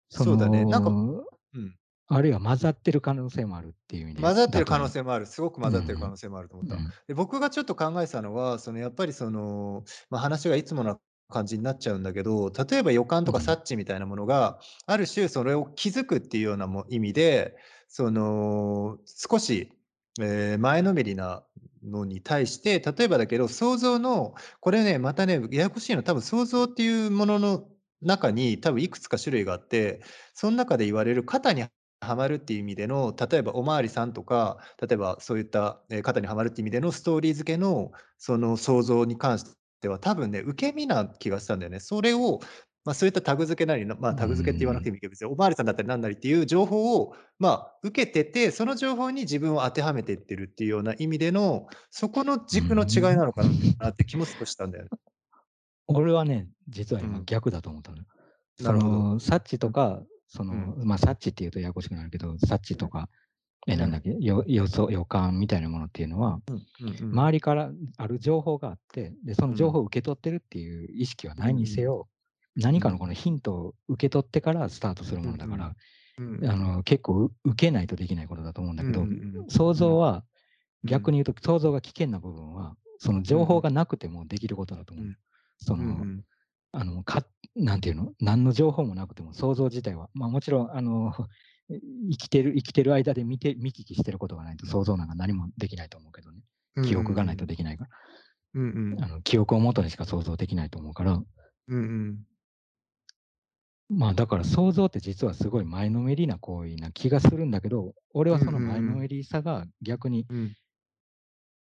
そそうだね、なんかの、うん。あるいは混ざってる可能性もあるっていう意味で混ざってる可。能性もある。すごく混ざってる可うん能性もあると思っうん。うた。ん。で、僕がちょっと考えてたのは、そのやっぱりその、ま、話がいつもな感じになっちゃうんだけど、例えば予感とかうん。察知みたいなものが、ある種それを気づくっていうようなも意味で、その、少し、ええ、前のめりなのに対して、例えばだけど、想像のこれね、またね、ややこしいのは多分想像っていうものの中に、多分いくつか種類があって、そん中で言われる肩にはまるっていう意味での、例えばお巡りさんとか、例えばそういった、え、肩にはまるっていう意味でのストーリー付けの、その想像に関しては、多分ね、受け身な気がしたんだよね。それを、ま、そういったタグ付けなりの、ま、うタグ付けって言わなくてん。もいいけど、別にお巡りさんだったりなんなりっていう情報を、ま、受けてて、その情報に自分を当てはめてってるっていうような意味での、そこのう軸の違いん。なのかなって気も少ししたんだよね。俺はね、実は今うん。逆だと思ったのよ。なるほど。その、サッチうん。とか、その、うん。ま、サッチっていうとややこしくなるけど、サッチうん。とか、え、うん。なんだっけ、よ予想予感みたいなものっていうのは。周りからある情報があって、で、そのうん。情報を受け取ってるっていう意識はない。にせよ、何かのうん。このヒントを受け取ってからスタートする。ものだから。あの、結構う受けないとできないことだと思うんだけど、うん。想うん。像はうん。逆に言うと、想像が危険な部分は、その情報。がなくてもできることだと思う。その。あの、かなんていうの、何の情報もなくても想像自体は、ま、もちろんあの、え、生きてる生きてる間で見て見聞きしてることがないと想像なんか何もできないと思うけどね。記憶がないうん。とできないから。うんうん。あの、記憶をもとにしか想像できないと思うから、うんうん。まあ、だから想像って実はすごい前のめりな行為な気がするんだけど、俺はその前うん。のめりさが逆に、うん。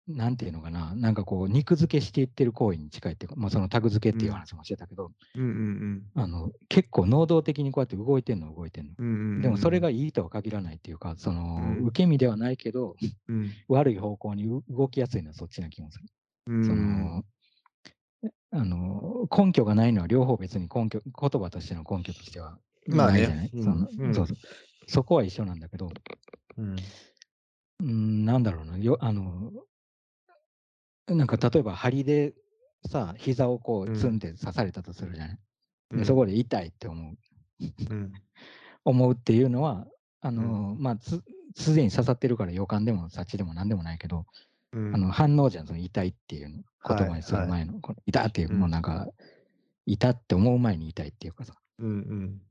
なんていうのかな、なんかこう肉付けしていってる行為に近いっていうか、ま、そのタグ付けっていううん。話もしてたけど、うんうんうん。あの、結構能動的にこうやって動いてんのは動いてんの。うんうんうんでもそれうん。がいいとは限らないっていうか、その、うん。受け身ではないけど、うん。悪い方向にう動きやすいのはそっちな気もする。うーそん。の、あの、根拠がないのは両方別に根拠言葉としての根拠としてはまあね。ないじゃない？うん、そのうん。そうそう。そこは一緒なんだけど、うん。うーん、なんだろうな、よあの、なんか例えば針でさ、膝をこうツンっうん。て刺されたとするじゃない。で、そうん。こで痛いって思う。うん。思うっていうのは、あうん。の、まあ、つすでに刺さってるから予感でも察知でもなんでもないけど、うん。あの、反応じゃん、その痛いっていうの、言葉にするはいはい。前の、この痛っていう、うん。もうなんか、痛って思う前に痛いっていうかさ。うんうん。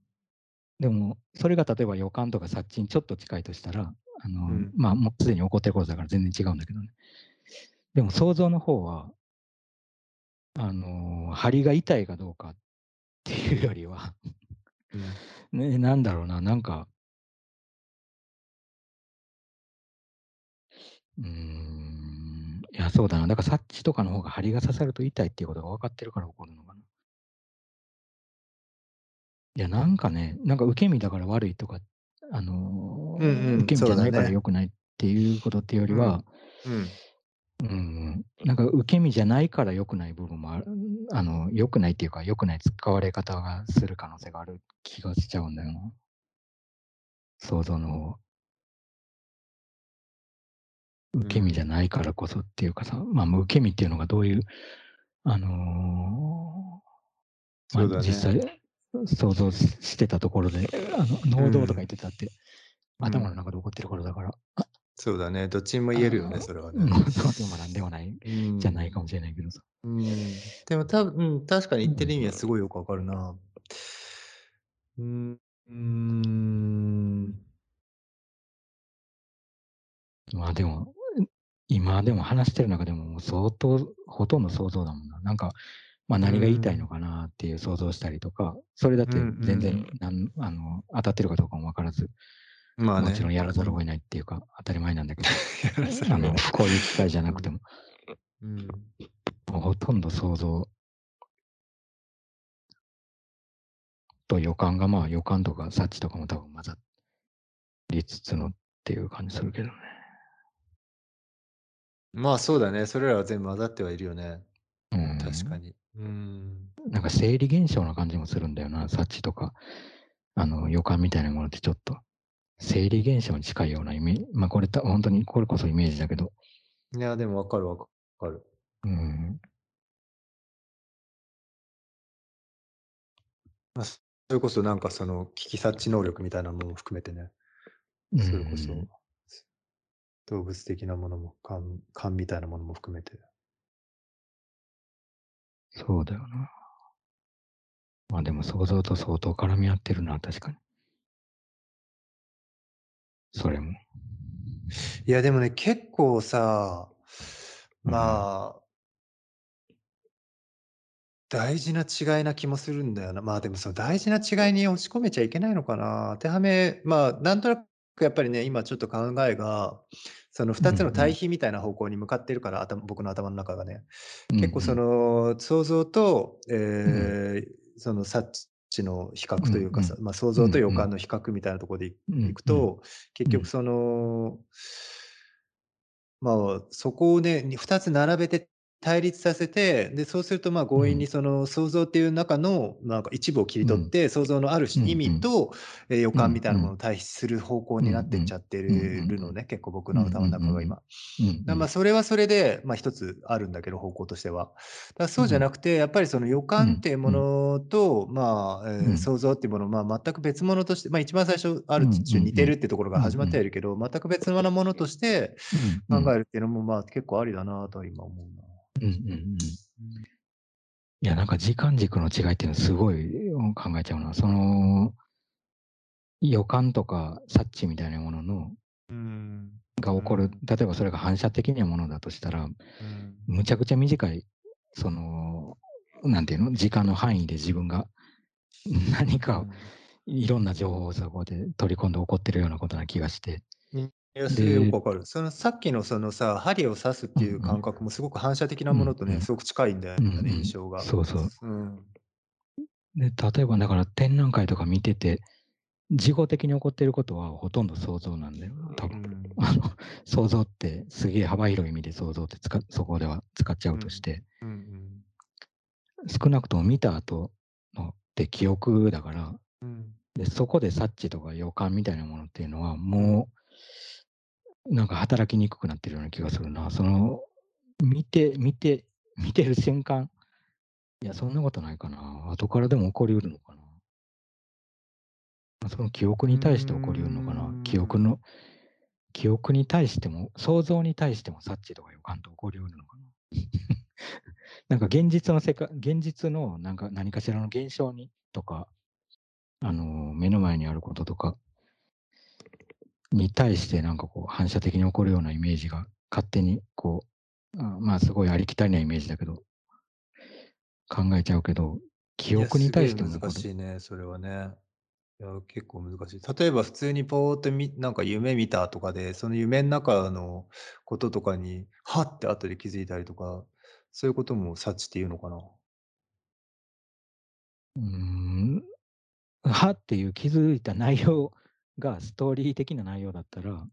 でも、それが例えば予感とか察知にちょっと近いとしたら、あの、うん。まあ、もうすでに起こってることだから全然違うんだけどね。でも想像の方は、あの、針が痛いかどうかっていうよりは、うん。ね、なんだろうな、なんか、うーん、いや、そうだな。だから察知とかの方が針が刺さると痛いっていうことが分かってるから起こるのかな。いや、なんかね、なんか受け身だから悪いとか、あの、うんうん、受け身じゃないから。良くないっていうことっていうよりは、うん。うん。うん、なんか受け身じゃないから良くない部分もある、あの、良くないっていうか、良くない使われ方がする可能性がある気がしちゃうんだよな。想像の方は。受け身じゃうん。ないからこそっていうかさ、まあ、受け身っていうのがどういう、あの、まあ。実際想像ししてたところで、あの、能動とか言っうん。てたって、うん。頭の中で起こってることだから、そうだね。どっちにも言えるよね、ああ、それはね。能動でもなんでもないうん。じゃないかもしれないけどさ。うん。でも多分、うん、確かにう言ってる意味はすん。ごいよくわかるな。うん、うーん。まあ、でも、今でも話してる中でも、相当、ほとんど想像だもんな。なんか、ま、う何が言いたいのん。かなっていう想像したりとか、それだって全然、んあの、当たってるかどうかも分からず、まあね。もちろんやらざうん。るを得ないっていうか、当たり前なんだけど、あの。こういう機会じゃなうん。くても、うん。もうほとんど想像と予感が、まあ、予感とか察知とかも多分混ざりつつのっていう感じするけどね。まあ、そうだね。それらは全部混ざってはいるよね。うん。確かに。うん。なんか生理現象な感じもするんだよな、察知とか、あの、予感みたいなものってちょっと。生理現象に近いようなイメージ、まあ、これた本当にこれこそイメージだけど、いや、でも分かる分かる。うん、まあ、それこそなんかその危機察知能力みたいなものも含めてね、うそれこそ、ん、動物的なものも、勘勘みたいなものも含めて。そうだよな。まあ、でも想像と相当絡み合ってるな、確かに。それも。いや、でもね、結構さうん。まあ大事な違いな気もするんだよな。まあ、でもその大事な違いに押し込めちゃいけないのかな。当てはめまあ、なんとなくやっぱりね、今ちょっと考えが、そのうんう2つの対ん。比みたいな方向に向かってるから、あた僕の頭の中がね。結構そん。の想像と、うん。ええ、その察知の比較うんというかさ、うん。ま、想うん像と予うん。感の比較みたいなとこでいくと、結うん。局そのまあ、そこをね、に2つ並べて対立させて、で、そうするとまあ、強引にうん。その想像っていう中の、なんか一部を切りうん。取って、想像のあるし意。味と、え、予。感みたいなものを対比する方向になってっちん。ゃってるるのん。ね、結構僕の頭ん中が今。だ、ま、ん。それはそれで、ま、一つあるんだけど、方向としては。だ、そうじゃうん。なくて、やっぱりその予うん、感っていうもうん。のと、まあ、ええ、うん。想像っていうもの、まあ、全く別物として、ま、一番最初ある種似てうん。るってところが始まって。はいるけど、全く別物なものとして。考えるっていうのも、まあ、結構ありだなとは今思うな。うんうんうん。うん。いや、なんか時間軸の違いっていうのはすごい、うん、考えちゃうな。その予感とか察知みたいなもののうーん。が起こる、うん。例えばそれが反射的なものだとしたら、うん。むちゃくちゃ短い、その、なんていうの、時間の範囲で自分が何か。いろんな情報をそこで取り込んで起こってるようなことな気がして。うん、いや、すよくでわかる。そのさっきのそのさ、針を刺すっていう感覚ん。もすごく反射的なものとね。すごく近いんだようんうね、ん。印象が。そうそう。うん。で、例えばだから展覧会とか見てて、事後的に起こっていることはほとんど想像なんだよ、多分。うん。あの、想像ってすげえ幅広い意味で想像ってつかそこでは使っちゃうとしてうんうん。少なくとも見た後のって記憶だから、うん。で、そこで察知とか予感みたいなものっていうのは、うん。もうなんか働きにくくなってるような気がするな。その、見て見て見てる瞬間、いや、そんなことないかな。後からでも起こり得るのかな。ま、その記憶に対して起こり得るのかな。記憶ん。の記憶に対しても、想像に対しても察知とか予感って起こり得るのかな。なんか現実のせか現実のなんか何かしらの現象にとか、あの、目の前にあることとかに対してなんかこう反射的に起こるようなイメージが勝手にこう、あ、まあ、すごいありきたりなイメージだけど考えちゃうけど、記憶に対しても起こる。しいね、それはね。いや、結構難しい。例えば普通にぽーっとみなんか夢見たとかで、その夢ん中のこととかに、はって後で気づいたりとか、そういうことも察知っていうのかな？うーん、はっていう気づいた内容がストーリー的な内容だったら、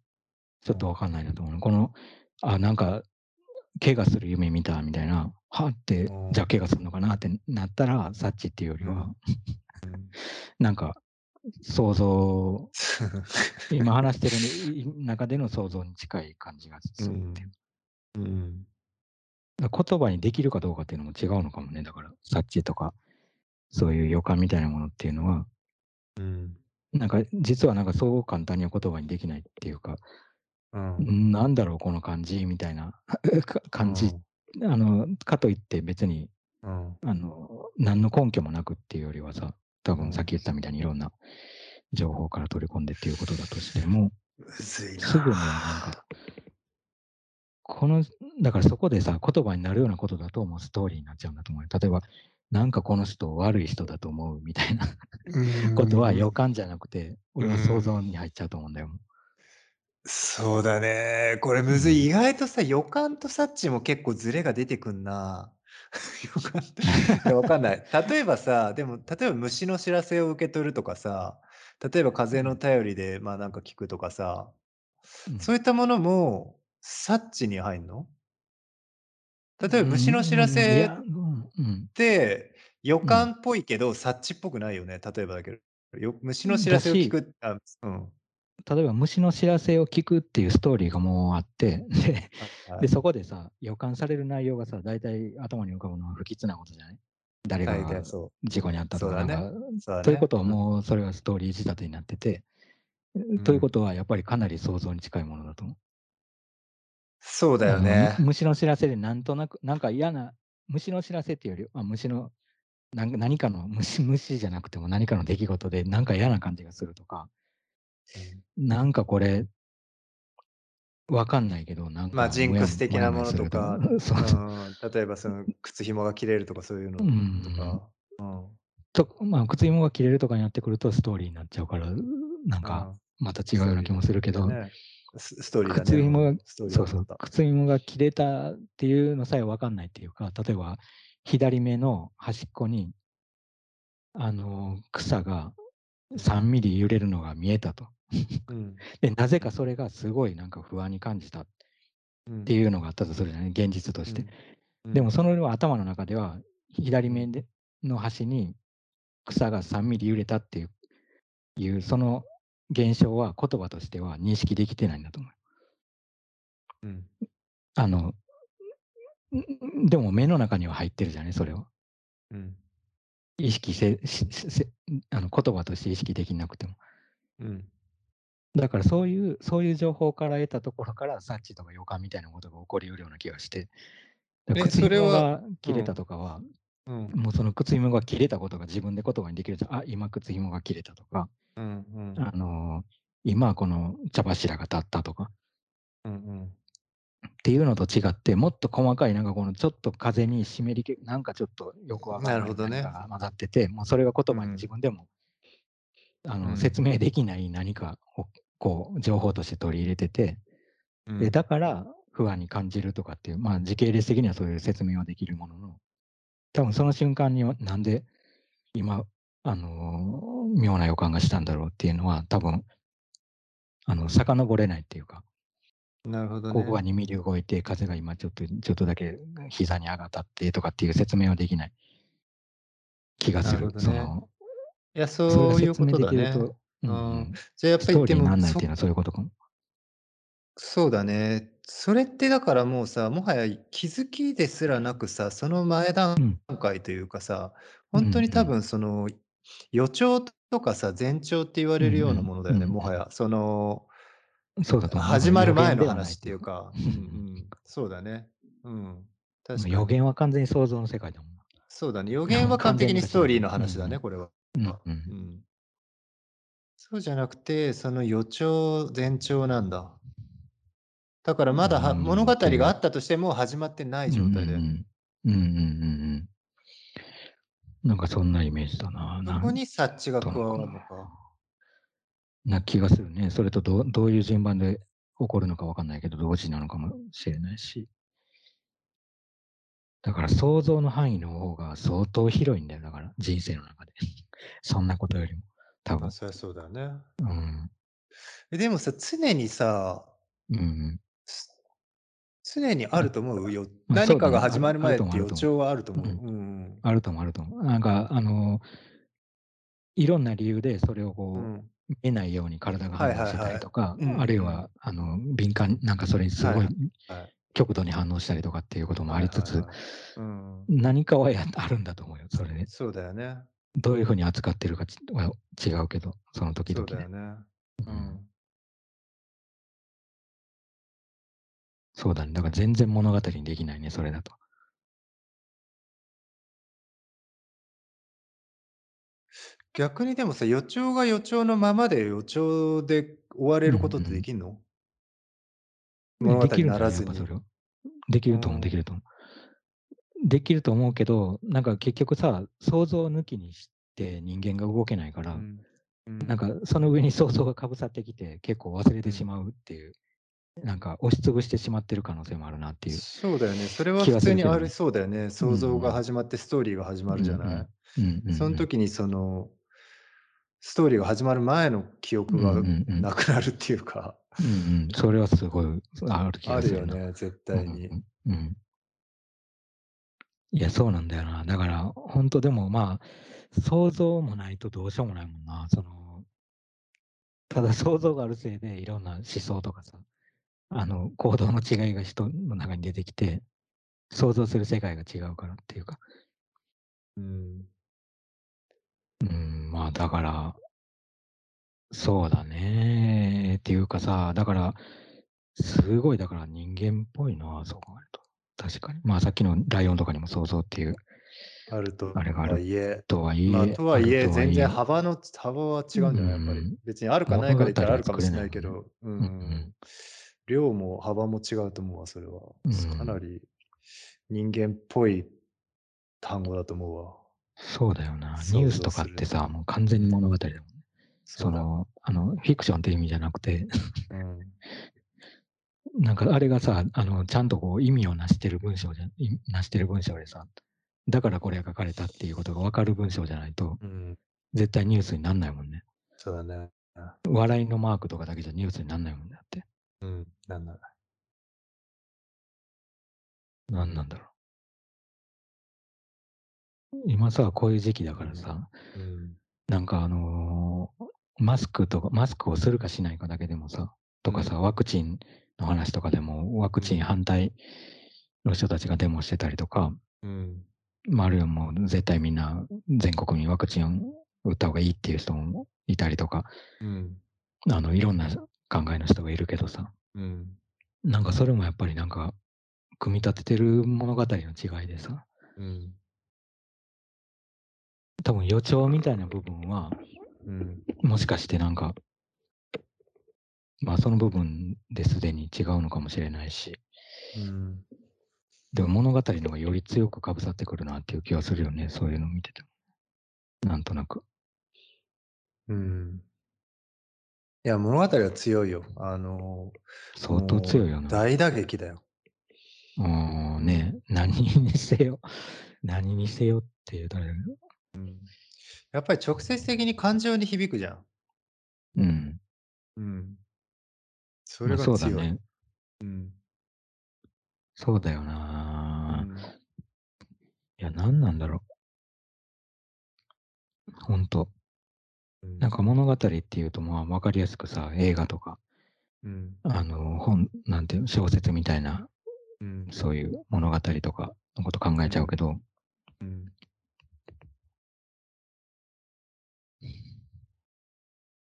ちょうん。っとわかんないなと思うの。この、あ、なんか怪我する夢見たみたいな、はって、じゃあうん。怪我すんのかなってなったら、察知っていうよりは。なんか想像今 話してる中での想像に近い感じがうするっていう。ん。うん。だ、言葉にできるかどうかっていうのも違うのかもね、だから、察知とか、そういう予感みたいなものっていうのはうん。なんか、実はなんかそう簡単に言葉にできないっていうか、うん。うん、なんだろうこの感じみたいな か感じ、うん。あの、かといって別に、うん。あの、何の根拠もなくっていうよりはさ、多分さっきうん。言ったみたいにいろんな情報から取り込んでっていうことだとしても。すぐにはなんか、この、だからそこでさ、言葉になるようなことだともうストーリーになっちゃうんだと思うよ。例えば、なんかこの人悪い人だと思うみたいなうことは予。感じゃなくて、う俺は想像。に入っちゃうと思うんだよ。そうだね。これむずい。意うん。外とさ、予感と察知も結構ズレが出てくんな。予感といや、わかんない。例えばさ、でも、例えば虫の知らせを受け取るとかさ、例えば風のうん。便りで、まあ、なんか聞くとかさ、うん。そういったものも察知に入んの？う例えば虫の知らせっ。て、予うん。感っぽいけど、察知っぽくないよね、例えばだけど。よ虫の知らせを聞くあ、うん。例えば虫の知らせを聞くっていうストーリーがもうあって、でで、はいはい。そこでさ、予感される内容がさ、大体頭に浮かぶのは不吉なことじゃない？誰が。事故に遭ったとか、ね。ね。ということはうん。もうそれはストーリー仕立てになってて、というこうん。とはやっぱりかなり想像に近いものだと思う。そうだよね。虫の知らせでなんとなく、なんか嫌な虫の知らせっていうより、ま、虫の何かの虫虫じゃなくても何かの出来事でなんか嫌な感じがするとかうん。なんかこれわかんないけど、なんまあ、かもやジンクス的なものととか、そう例えばその靴紐が切れるとかそういうのうとん。か、うん。と、まあ、靴紐が切れるとかになってくるとストーリーになっちゃうから、なんかうんまた違うような気もするけど、ね、スストーリーだね。靴紐がそうそ靴紐が切れたっていうのさえわかんないっていうか、例えば左目の端っこに、あの、草が3ミリ揺れるのが見えたと。うん。で、なぜかそれがすごいなんか不安に感じたっうんていうのがあったとするじゃない、現実として。うんでもその頭の中では、左目での端に草が3ミリ揺れたっていう、いうその現象は言葉としては認識できてないんだと思う。うんあの、んでも目の中には入ってるじゃない、それは。うん意識せ、せあの言葉として意識できなくても。うんだからそういう、そういう情報から得たところから、察知とか予感みたいなことが起こりうるような気がして。靴紐それはが切れたとかは、うんもうその靴紐が切れたことが自分で言葉にできるじゃん。あ、今靴紐が切れたとか、うんうんあの今この茶柱が立ったとかうんうんっていうのと違って、もっと細かい、なんかこのちょっと風に湿り気、なんかちょっとよくわかんないなるほどね。何かが混ざってて、もうそれが言葉うん。に自分でも、あのうん。説明できない何かをこう情報として取り入れてて、うん。でだから不安に感じるとかっていう、まあ時系列的にはそういう説明はできるものの、多分その瞬間にはなんで今、あのー妙な予感がしたんだろうっていうのは、多分あの遡れないっていうか、なるほどね。ここが2ミリ動いて、風が今ちょっとちょっとだけ膝に上がったってとかっていう説明はできない気がする。なるほどねそのいや、そういうことだね。うんじゃあやっぱりでもにならないっていうのはそそういうことかも。そうだね。それってだからもうさ、もはや気づきですらなくさ、その前段うん階というかさ、うん本当に多うん分その予兆とかさ、前兆って言われるようなものだよね、うんうんもはや。そのそうだと思う。始まる前の話っていうか、うんうん、そうだね。うん。確かに。予言は完全に想像の世界だもんな。そうだね。予言は完璧にストーリーの話だね、これは。うんううんん。そうじゃなくて、その予兆、前兆なんだ。だからまだ物語があったとしても始まってない状態で。うんうんうんうんうんうん。なんかそんなイメージだな。そこに察知が加わるのか。な気がするね。それとどうどういう順番で起こるのかわかんないけど、同時なのかもしれないし。だから想像の範囲の方が相当広いんだよ。だから人生の中で。そんなことよりも。多分まあ、。そりゃそうだよね。うん。えでもさ、常にさ、うん常にあると思う？よ。何かが始まる前って予兆はあると思う。うんうんあると思う、あると思う。なんか、あの、いろんな理由でそれをこう、うん。見えないように体が反応してたりとか、あるいは、あの、敏感、なんかそれにすごはい極度に反応したりとかっていうこともありつつ。何かはやあるんだと思うよ、それで。そうだよね。どういうふうに扱ってるかちは違うけど、その時々でそうだよ。ね。うん。そうだね。だから全然物語にできないね、それだと。逆にでもさ、予兆が予兆のままで予兆で終われることってできんの、物語できるんじゃならずにいやっぱそれは。できると思う、うんできると思う。できると思うけど、なんか結局さ、想像抜きにして人間が動けないから、うんうんなんかその上に想像がかぶさってきて、結構忘れてしまうっていう、なんか押しつぶしてしまってる可能性もあるなっていう。そうだよね。それは普通にありそうだよね。想像が始まってストーリーが始まるじゃない？うんうんうんその時にそのストーリーが始まる前の記憶がなくなるっていうか、うんうん、それはすごいある気あがするな。るよね、絶対に。うんうんうんいや、そうなんだよな。だから、本当でもまあ、想像もないとどうしようもないもんな。その、ただ想像があるせいで、いろんな思想とかさ、あの、行動の違いが人の中に出てきて、想像する世界が違うからっていうか。うんうん、まあ、だから、そうだね。っていうかさ、だから、すごい、だから人間っぽいな、そう考えると。確かに。まあ、さっきのライオンとかにも想像っていう、あるとあれがあるはいえ、とはいえ、まあ、とはいえ、ある全然幅の幅は違うんじゃない？やっぱりうん。別にあるかないかで言ったらあるかもしれないけど、ううんん量も幅も違うと思うわ、それは。うんかなり人間っぽい単語だと思うわ。そうだよな。ニュースとかってさ、もう完全に物語だもんね。その、あの、フィクションって意味じゃなくて、うん。なんかあれがさ、あの、ちゃんとこう意味をなしてる文章じゃ、いなしてる文章でさ、だからこれが書かれたっていうことが分かる文章じゃないと、うん。絶対ニュースになんないもんね。そうだね。笑いのマークとかだけじゃニュースになんないもんだって。うん。なんだ。なんなんだろう。今さ、こういう時期だからさ、うん。なんかあのーマスクとか、マスクをするかしないかだけでもさ、とかさ、ワクチンの話とかでも、ワクチン反対の人たちがデモしてたりとか、うん。まあ、あるいはもう絶対みんな全国にワクチンを打った方がいいっていう人もいたりとか、うん。あの、いろんな考えの人がいるけどさ、うん。なんかそれもやっぱりなんか、組み立ててる物語の違いでさ、うん。多分予兆みたいな部分は、うん。もしかしてなんか、まあその部分ですでに違うのかもしれないし、うん。でも物語の方がより強くかぶさってくるなっていう気はするよね、そういうの見てても。なんとなく。うん。いや、物語は強いよ。あの、相当強いよな。大打撃だよ。うん、ね何にせよ、何にせよっていうとあれだけどうん。やっぱり直接的に感情に響くじゃん。うん。うん。そまあれが強い。そうだね。うん。そうだような。ん。いや、何なんだろう。ほんと。うんなんか物語っていうと、まあ分かりやすくさ、映画とか、うん。あの、本、なんていうの、小説みたいな、うん。そういう物語とかのこと考えちゃうけど、うん。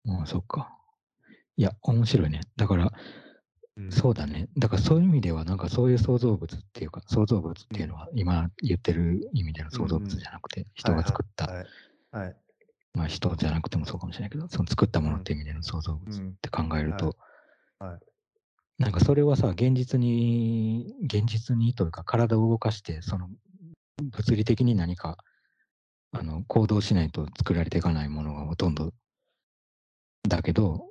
まあそっか。いや、面白いね。だから、うんそうだね。だからそういう意味では、なんかそういう創造物っていうか、創造物っていうのは、今言ってる意味での創造物じゃなくて、人が作った、はい。はい。はいまあ人じゃなくてもそうかもしれないけど、その作ったものっていう意味での創造物うんって考えると、なんかそれはさ、現実に、現実にというか体を動かして、その物理的に何か、あの、行動しないと作られていかないものがほとんどだけど、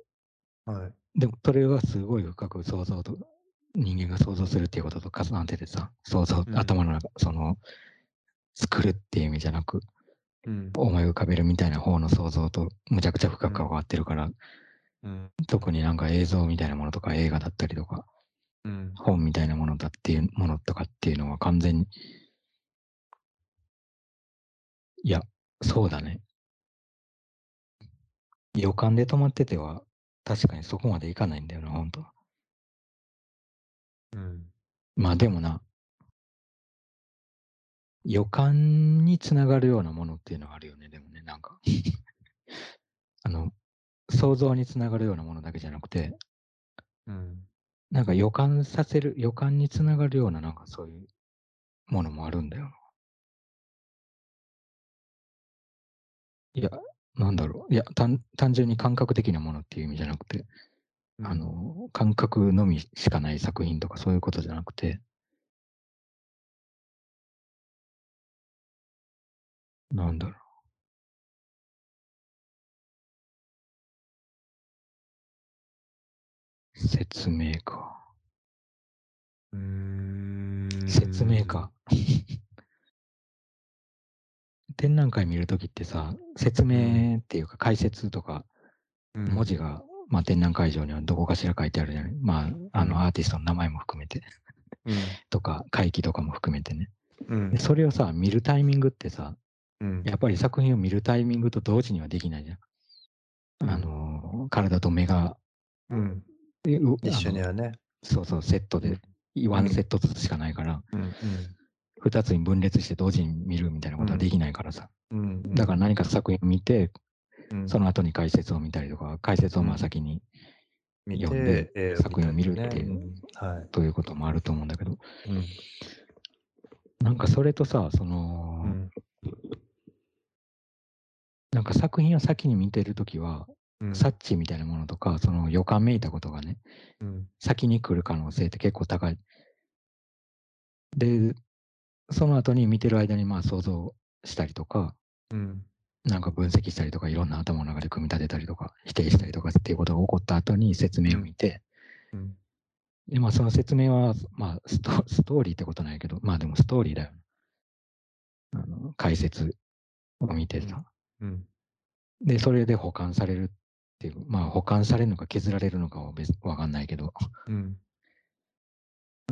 はい。でもそれはすごい深く想像と、人間が想像するっていうことと重なっててさ、想像、うん頭の中、その、作るっていう意味じゃなく、うん。思い浮かべるみたいな方の想像とむちゃくちゃ深く関わってるから、うん。特になんか映像みたいなものとか映画だったりとか、うん。本みたいなものだっていうものとかっていうのは完全に、いや、そうだね。予感で止まってては、確かにそこまでいかないんだよな、本当は。うん。まあでもな、予感につながるようなものっていうのはあるよね、でもね、なんか。あの、想像につながるようなものだけじゃなくて、うん。なんか予感させる、予感につながるような、なんかそういうものもあるんだよな。いや、なんだろう。いや、単単純に感覚的なものっていう意味じゃなくて、あの、感覚のみしかない作品とかそういうことじゃなくて、なんだろう。説明か。うーん。説明か。展覧会見るときってさ、説明っていうか解説とかうん。文字が、まあ、展覧会場にはどこかしら書いてあるじゃない？まあ、あうんのアーティストの名前も含めてうん。とか、会期とかも含めてね。うんで。それをさ、見るタイミングってさ、うん。やっぱり作品を見るタイミングと同時にはできないじゃん。うんあの、体と目が、うん。一緒にはね。そうそう、セットで、ワンセットずつしかないから、うん。二つに分裂して同時に見るみたいなことはできないからさ。うん。うん。だから何か作品を見て、うん、その後に解説を見たりとか、解説をまあうん先に見読んでえー作品を見るっていうねはい。ということもあると思うんだけど、うん。なんかそれとさ、その、うん。なんか作品を先に見てるときは、うん。察知みたいなものとか、その予感めいたことがね、うん。先に来る可能性って結構高い。で、その後に見てる間にまあ想像したりとか、うん。なんか分析したりとか、いろんな頭の中で組み立てたりとか、否定したりとかっていうことが起こった後に説明を見て、うん。でまあその説明は、まあストストーリーってことないけど、まあでもストーリーだよね。あの解説を見てさ。うん。で、それで保管されるっていう、まあ保管されるのか削られるのかは別わかんないけど、うん。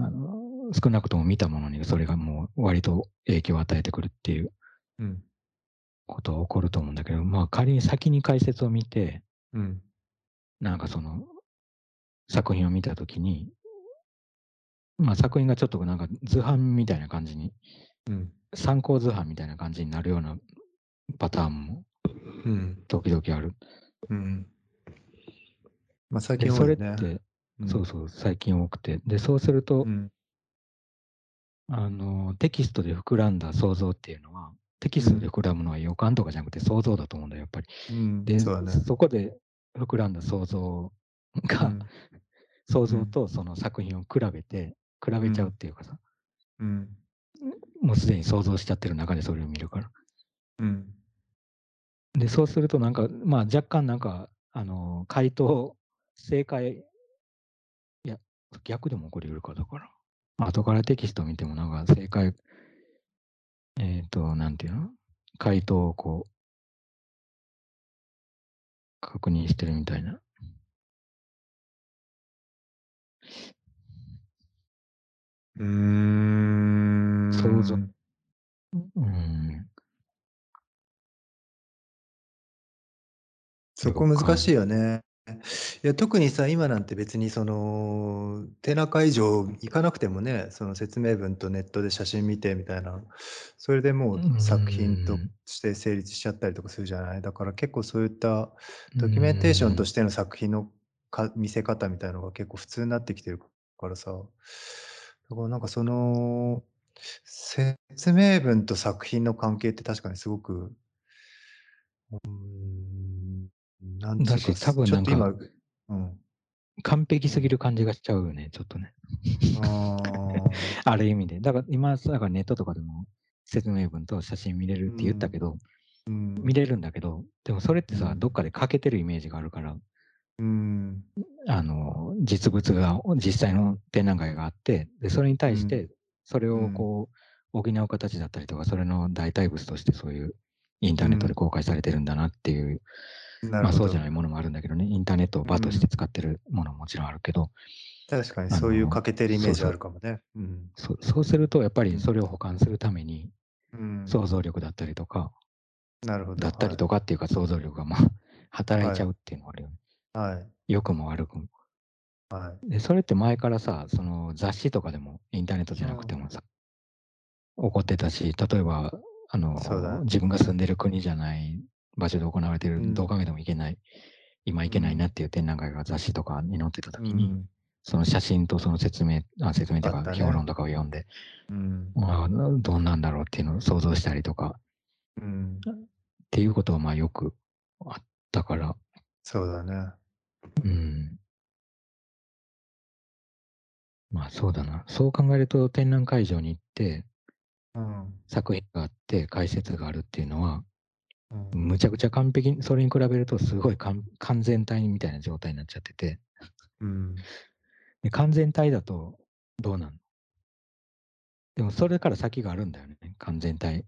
あの少なくとも見たものにそれがもう割と影響を与えてくるっていううん。ことは起こると思うんだけど、まあ仮に先に解説を見て、うん。なんかその作品を見たときに、まあ作品がちょっとなんか図版みたいな感じに、うん。参考図版みたいな感じになるようなパターンもうん。時々ある。うん。まあ最で、近それって、多いね。うんそうそう、最近多くて。で、そうすると、うん。あの、テキストで膨らんだ想像っていうのは、テキストで膨らむのは予感とかじゃなくて想像だと思うんだよ、やっぱり。うん。で、そね。そこで膨らんだ想像が、うん想像とその作品を比べて、比べちゃうっていうかさ、うん。もうすでに想像しちゃってる中でそれを見るから。うん。で、そうするとなんか、まあ若干なんか、あの、回答、正解、いや、逆でも起こり得るかだから。後からテキスト見てもなんか正解、えっ、と、なんていうの？回答をこう、確認してるみたいな。うーん。想像うん。そこ難しいよね。いや、特にさ、今なんて別にその、展覧会場行かなくてもね、その説明文とネットで写真見てみたいな、それでもう作品とうんして成立しちゃったりとかするじゃない？だから結構そういったドキュメンテーションとしての作品のか見せ方みたいなのが結構普通になってきてるからさ、だからなんかその、説明文と作品の関係って確かにすごく、うーん、なんだし多分なんうん。完璧すぎる感じがしちゃうよね、ちょっとね。あ ある意味で。だから今、だからネットとかでも説明文と写真見れるって言ったけど、ーうん。見れるんだけど、でもそれってさ、うんどっかで欠けてるイメージがあるから、うん。あの、実物が、実際の展覧会があって、で、それに対して、それをこう、補う形だったりとか、それの代替物としてそういうインターネットで公開されてるんだなっていう、まあそうじゃないものもあるんだけどね、インターネットを場として使ってるものももちろんあるけど、確かにそういう欠けてるイメージあるかもね。うん。そそうすると、やっぱりそれを保管するために、うん。想像力だったりとか、なるほど。だったりとかっていうか、想像力がまあ、働いちゃうっていうのがあるよね。はい。はい。良くも悪くも。はい。で、それって前からさ、その雑誌とかでも、インターネットじゃなくてもさ、起こってたし、例えば、あのそうだ、自分が住んでる国じゃない場所で行われてる、うんどう考えてもいけない、今いけないなっていう展覧会が雑誌とかに載ってたう時に、ん。その写真とその説明、あ説明とか評論とかを読んで、うん。あどんなんだろうっていうのを想像したりとか、うん。っていうことはまあよくあったから、そうだね。うん。まあそうだな。そう考えると展覧会場に行ってうん。作品があって解説があるっていうのは、うん。むちゃくちゃ完璧に、それに比べるとすごい完完全体みたいな状態になっちゃってて、うん。で完全体だとどうなんの？でもそれから先があるんだよね。完全体っ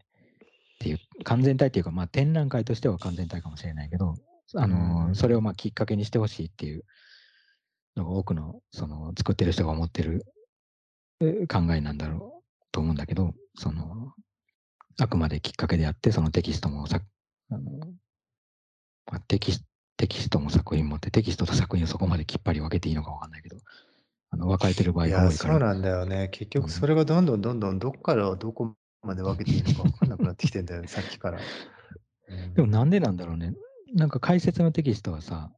ていう、完全体っていうか、まあ展覧会としては完全体かもしれないけど、あのうんそれをまあきっかけにしてほしいっていうのが多くのその作ってる人が思ってるえ考えなんだろうと思うんだけど、そのあくまできっかけであって、そのテキストもさあの、まあ、テキステキストも作品もって、テキストと作品をそこまできっぱり分けていいのか分かんないけど、あの分かれてる場合が多いから。そうなんだよね。結うん局それがどんどんどんどんどっからどこまで分けていいのか分かんなくなってきてんだよね、さっきから。うんでもなんでなんだろうね。なんか解説のテキストはさ、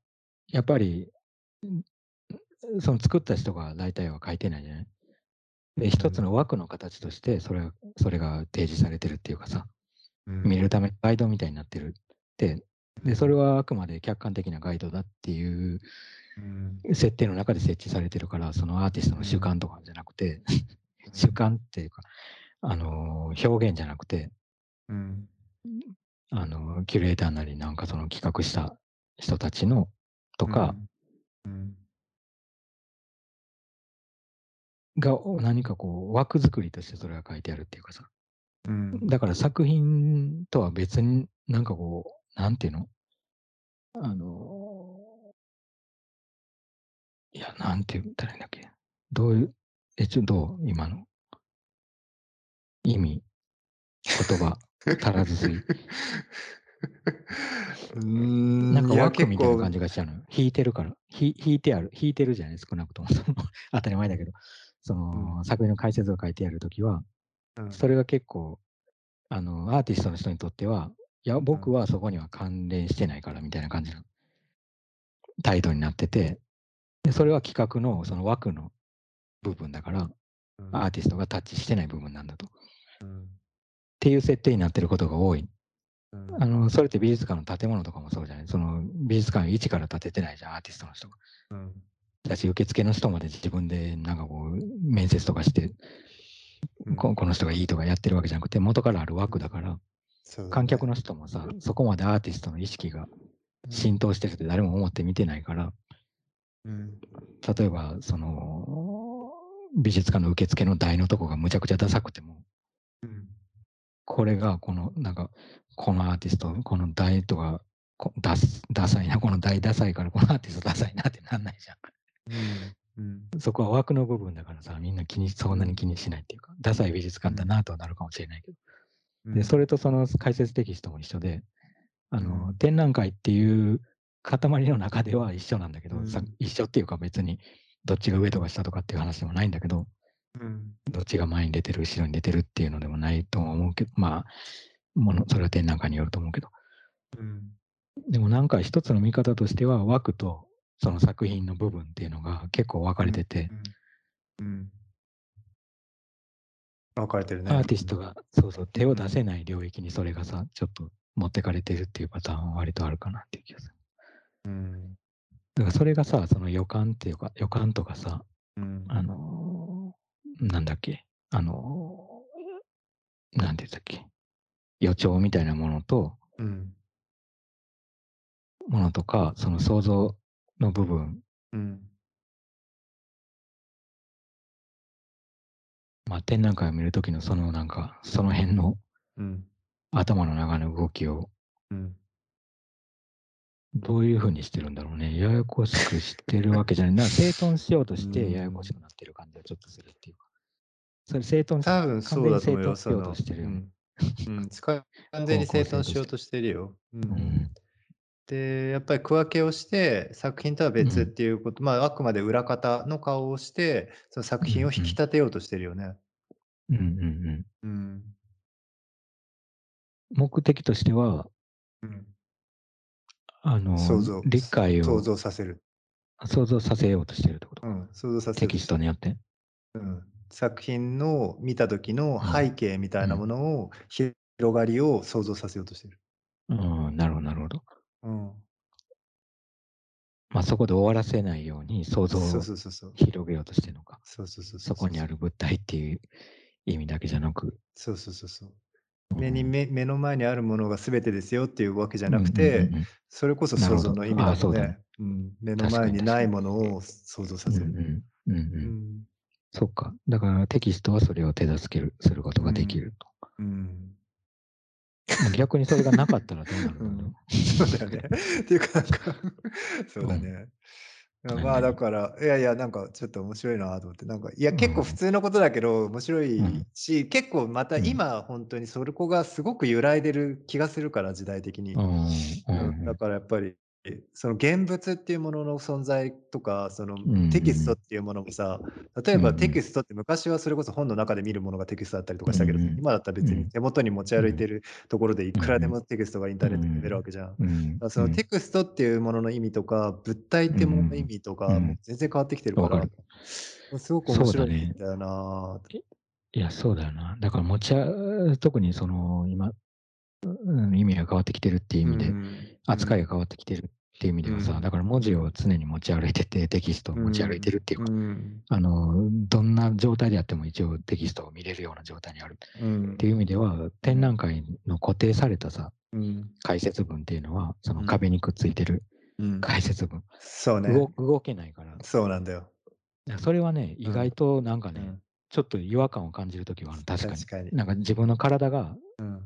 やっぱり、んその作った人が大体は書いてないじゃない？で、一つの枠の形として、それが、それが提示されてるっていうかさ、うん。見るためのガイドみたいになってるって、で、それはあくまで客観的なガイドだっていううん。設定の中で設置されてるから、そのアーティストの主観とかじゃなくて、主観っていうか、あの、表現じゃなくて、うん。あの、キュレーターなりなんかその企画した人たちのとかうん。が何かこう枠作りとしてそれが書いてあるっていうかさ、うん。だから作品とは別になんかこう、なんていうの？あの、いや、なんて言ったらいいんだっけ？どういう、え、ちょ、どう？今の意味、言葉、足らずすぎ。うーん。なんか枠みたいな感じ結がしちゃうのよ。引いてるから。ひ引いてある。引いてるじゃない少なくとも。当たり前だけど、その、作品の解説を書いてあるときは、構うん。それが結構、あの、アーティストの人にとっては、いや、僕はそこには関連してないからみたいな感じの態度になってて、でそれは企画のその枠の部分だから、うん。アーティストがタッチしてない部分なんだと。っうん。ていう設定になってることが多い。うん。あの、それって美術館の建物とかもそうじゃない。その美術館を一から建ててないじゃん、アーティストの人が。うん。だし、受付の人まで自分でなんかこう、面接とかして、うんここの人がいいとかやってるわけじゃなくて、元からある枠だから、観客の人もさ、そこまでアーティストの意識が浸透してるって誰も思って見てないから、うん。例えば、その、美術館の受付の台のとこがむちゃくちゃダサくても、うん。これがこの、なんか、このアーティスト、この台とか、ダサいな、この台ダサいから、このアーティストダサいなってなんないじゃん。うん。そこは枠の部分だからさ、みんな気に、そんなに気にしないっていうか、ダサい美術館だなとはなるかもしれないけど。うん。で、それとその解説テキストも一緒で、あの、うん。展覧会っていう塊の中では一緒なんだけど、うん。さ一緒っていうか別にどっちが上とか下とかっていう話でもないんだけど、うん。どっちが前に出てる、後ろに出てるっていうのでもないとは思うけど、まあ、もの、それは展覧会によると思うけど、うん。でもなんか一つの見方としては枠とその作品の部分っていうのが結構分かれてて、うんうん分かれてるね。アーティストがそうそう手を出せない領域にそれがさ、ちょっと持ってかれてるっていうパターンは割とあるかなっていう気がする。うん。だからそれがさ、その予感っていうか、予感とかさ、うん。あのーなんだっけ、あのーなんて言ったっけ、予兆みたいなものと、うん。ものとか、その想像の部分、うんまあ、展覧会を見るときのそのなんか、その辺のうん頭の中の動きをうんどういうふうにしてるんだろうね。ややこしくしてるわけじゃない。な整頓しようとしうんてややこしくなってる感じはちょっとするっていうか。それ整頓し多分そうだと思うよ、完全に整頓しようとしてるよね。うんうん、使い完全に整頓しようとしてるよ。う、うんん。で、やっぱり区分けをして、作品とは別っていうこと、まあ、あくまで裏方の顔をして、その作品を引き立てようとしてるよね。うんうんうん。うん。目的としては、うん、あの想像、理解を想像させる。想像させようとしてるってこと？か。うん、想像させテキストによって。うん、作品の見た時のうん背景みたいなものを、広がりを想像させようとしてる。うん、なるほど、なるほど。うん、まあそこで終わらせないように想像そうをそうそうそう。広げようとしてるのか。そうそうそううそこにある物体っていう意味だけじゃなく。そうそうそうそう。目に目目の前にあるものが全てですよっていうわけじゃなくて、うんうんうんそれこそ想像の意味あそうだねだね。うん、目の前にないものを想像させる。うんうんうんうんううんんそっか。だからテキストはそれを手助ける、することができると。うんまあ逆にそれがなかったらどうなるんだろう。そうだよね。っていうかなんかそうだね。何まあだ何から、いやいや、なんかちょっと面白いなと思って、なんか、いや、うん。結構普通のことだけど、面白うん。いし、結構またうん。今、本当にそれこがすごく揺らいでる気がするから、時代的に。うん。うん。うん。だからやっぱり、その現物っていうものの存在とか、そのんテキストっていうものもさ、例えばうん。テキストって昔はそれこそ本の中で見るものがテキストだったりとかしたけどさ、うん。今だったら別うん。に手元に持ち歩いてるところでいくらでもテキストがインターネットで読めるわけじゃん。だかうん。らそのテキストっていうものの意味とか、物体っていうものの意味とか、うん。もう全然変わってきてるか、わからすごく面白いんだよなぁいや、そうだよな。だから持ちあ、特にその今、うん、意味が変わってきてるっていう意味で、扱いが変わってきてるっていう意味ではさ、だから文字を常に持ち歩いてて、テキストを持ち歩いてるっていうか、あの、どんな状態であっても一応テキストを見れるような状態にあるっていう意味では、展覧会の固定されたさ、解説文っていうのは、その壁にくっついてる解説文。そうね。動けないから。そうなんだよ。それはね、意外となんかね、ちょっと違和感を感じるときはある。確かに。かになんか自分の体が、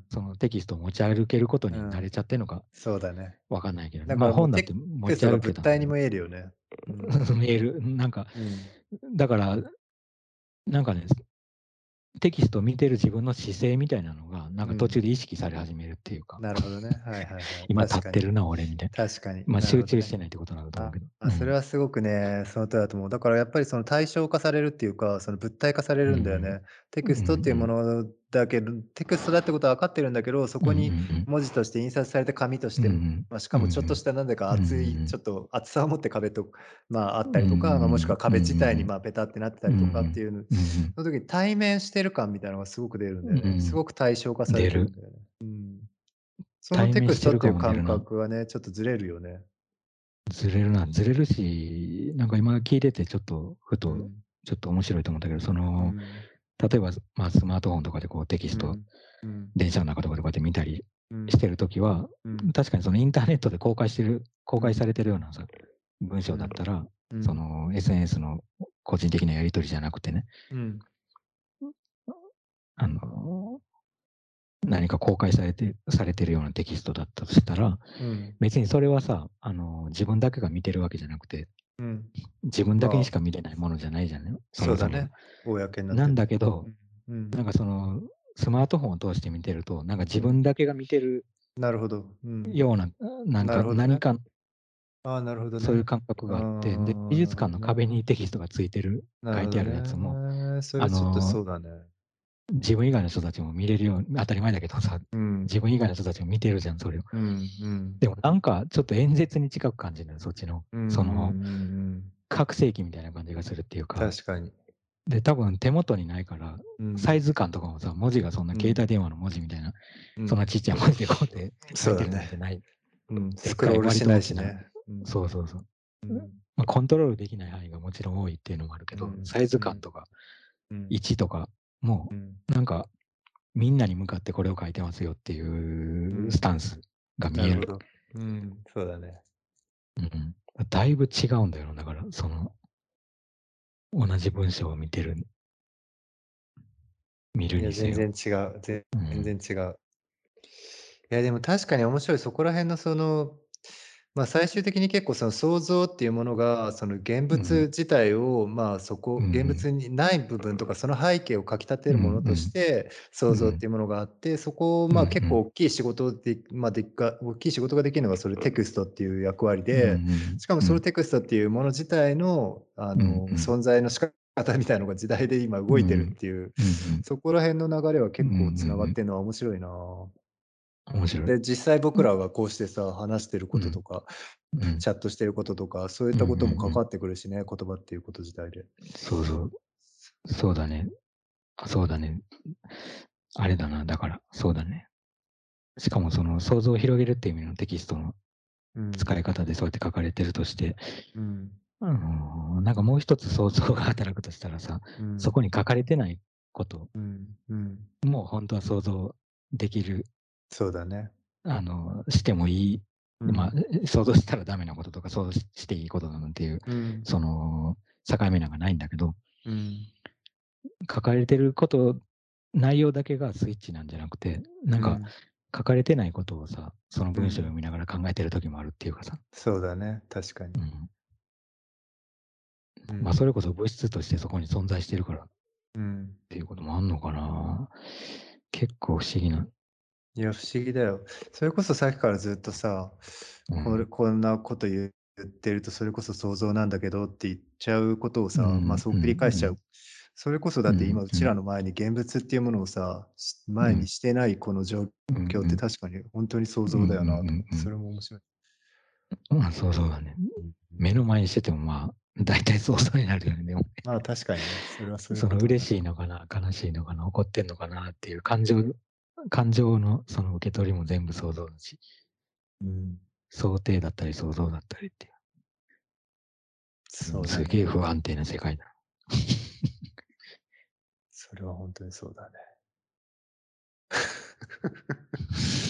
そのテキストを持ち歩けることに慣れちゃってるのか、そうだね。わかんないけど、ね、まあ本だって持ち歩けた。物体に見えるよね。見える。なんか、だから、なんかね、テキストを見てる自分の姿勢みたいなのが、なんか途中で意識され始めるっていうか。なるほどね。はいはいはい。今立ってるな、俺みたいな。確かに。まあ集中してないってことなんだと思うけど。あ、それはすごくね、その通りだと思う。だからやっぱりその対象化されるっていうか、その物体化されるんだよね。テキストっていうものだけど、テクストだってことは分かってるんだけど、そこに文字として印刷された紙として、まあ、しかもちょっとしたなんだか厚い、ちょっと厚さを持って壁と、まあ、あったりとか、まあ、もしくは壁自体にまあペタってなってたりとかっていうの、その時に対面してる感みたいなのがすごく出るんだよね。すごく対象化されるんだよね。うん、そのテクストっていう感覚はね、ちょっとずれるよね。ずれるな、ずれるし、なんか今聞いててちょっとふと、ちょっと面白いと思ったけど、その、例えば、まあ、スマートフォンとかでこうテキスト、電車の中とかでこうやって見たりしてるときは、確かにそのインターネットで公開してる、公開されてるようなさ文章だったら、その SNS の個人的なやり取りじゃなくてね、あの、何か公開されて、されてるようなテキストだったとしたら、別にそれはさ、あの、自分だけが見てるわけじゃなくて、うん、自分だけにしか見れないものじゃないじゃない、そうだね。公にななんだけど、うん、なんかその、スマートフォンを通して見てると、なんか自分だけが見てるなるほど。ような、なんか何か、あなるほど、ね、そういう感覚があって、で、美術館の壁にテキストがついてる、書いてあるやつも、それちょっとそうだね。自分以外の人たちも見れるように、当たり前だけどさ、うん、自分以外の人たちも見てるじゃん、それを。うんうん、でもなんか、ちょっと演説に近く感じるそっちの、その、覚醒器みたいな感じがするっていうか。確かに。で、多分手元にないから、サイズ感とかもさ、文字がそんな携帯電話の文字みたいな、そんなちっちゃい文字でこうやって 書いてるなんてない。うん、スクロールしないしね。そうそうそう。まあ、コントロールできない範囲がもちろん多いっていうのもあるけど、サイズ感とか、位置とかもう、なんか、みんなに向かってこれを書いてますよっていうスタンスが見える。うん、そうだね。うん。だいぶ違うんだよだから、その、同じ文章を見てる、見るにせよ。全然違う。全然違う。いや、でも確かに面白い。そこら辺のその、まあ、最終的に結構その想像っていうものが、その現物自体を、まあ、そこ現物にない部分とか、その背景をかきたてるものとして、想像っていうものがあって、そこをまあ結構大きい仕事でまあ、でっか大きい仕事ができるのがそれテクストっていう役割で、しかもそのテクストっていうもの自体の、あの、存在の仕方みたいなのが時代で今動いてるっていう、そこら辺の流れは結構つながってるのは面白いな。面白い。で、実際僕らがこうしてさ、話してることとか、うん。チャットしてることとか、そういったことも関わってくるしね、言葉っていうこと自体で。そうそう。そうだね。あ、そうだね。あれだな、だから、そうだね。しかもその想像を広げるっていう意味のテキストの使い方でそうやって書かれてるとして、うん。あの、なんかもう一つ想像が働くとしたらさ、うん。そこに書かれてないことうん。うん。もう本当は想像できるそうだね。あの、してもいい、うん、まあ、想像したらダメなこととか、想像していいことなのっていう、うん、その、境目なんかないんだけど、うん、書かれてること、内容だけがスイッチなんじゃなくて、なんか、書かれてないことをさ、その文章を読みながら考えてる時もあるっていうかさ。そうだね、確かに。まあ、それこそ物質としてそこに存在してるから、うん、っていうこともあんのかな。結構不思議ないや、不思議だよ。それこそさっきからずっとさ、これこんなこと言ってるとそれこそ想像なんだけどって言っちゃうことをさ、まあそう繰り返しちゃう。それこそだって今うちらの前に現物っていうものをさ、前にしてないこの状況って確かに本当に想像だよなと思って、それも面白い。まあ、そうそうだね。目の前にしててもまあ、大体想像になるよね。まあ確かにね。それはそれその嬉しいのかな、悲しいのかな、怒ってんのかなっていう感情感情のその受け取りも全部想像だし、うん。想定だったり想像だったりっていう。そうだすげえね。不安定な世界だ。それは本当にそうだね。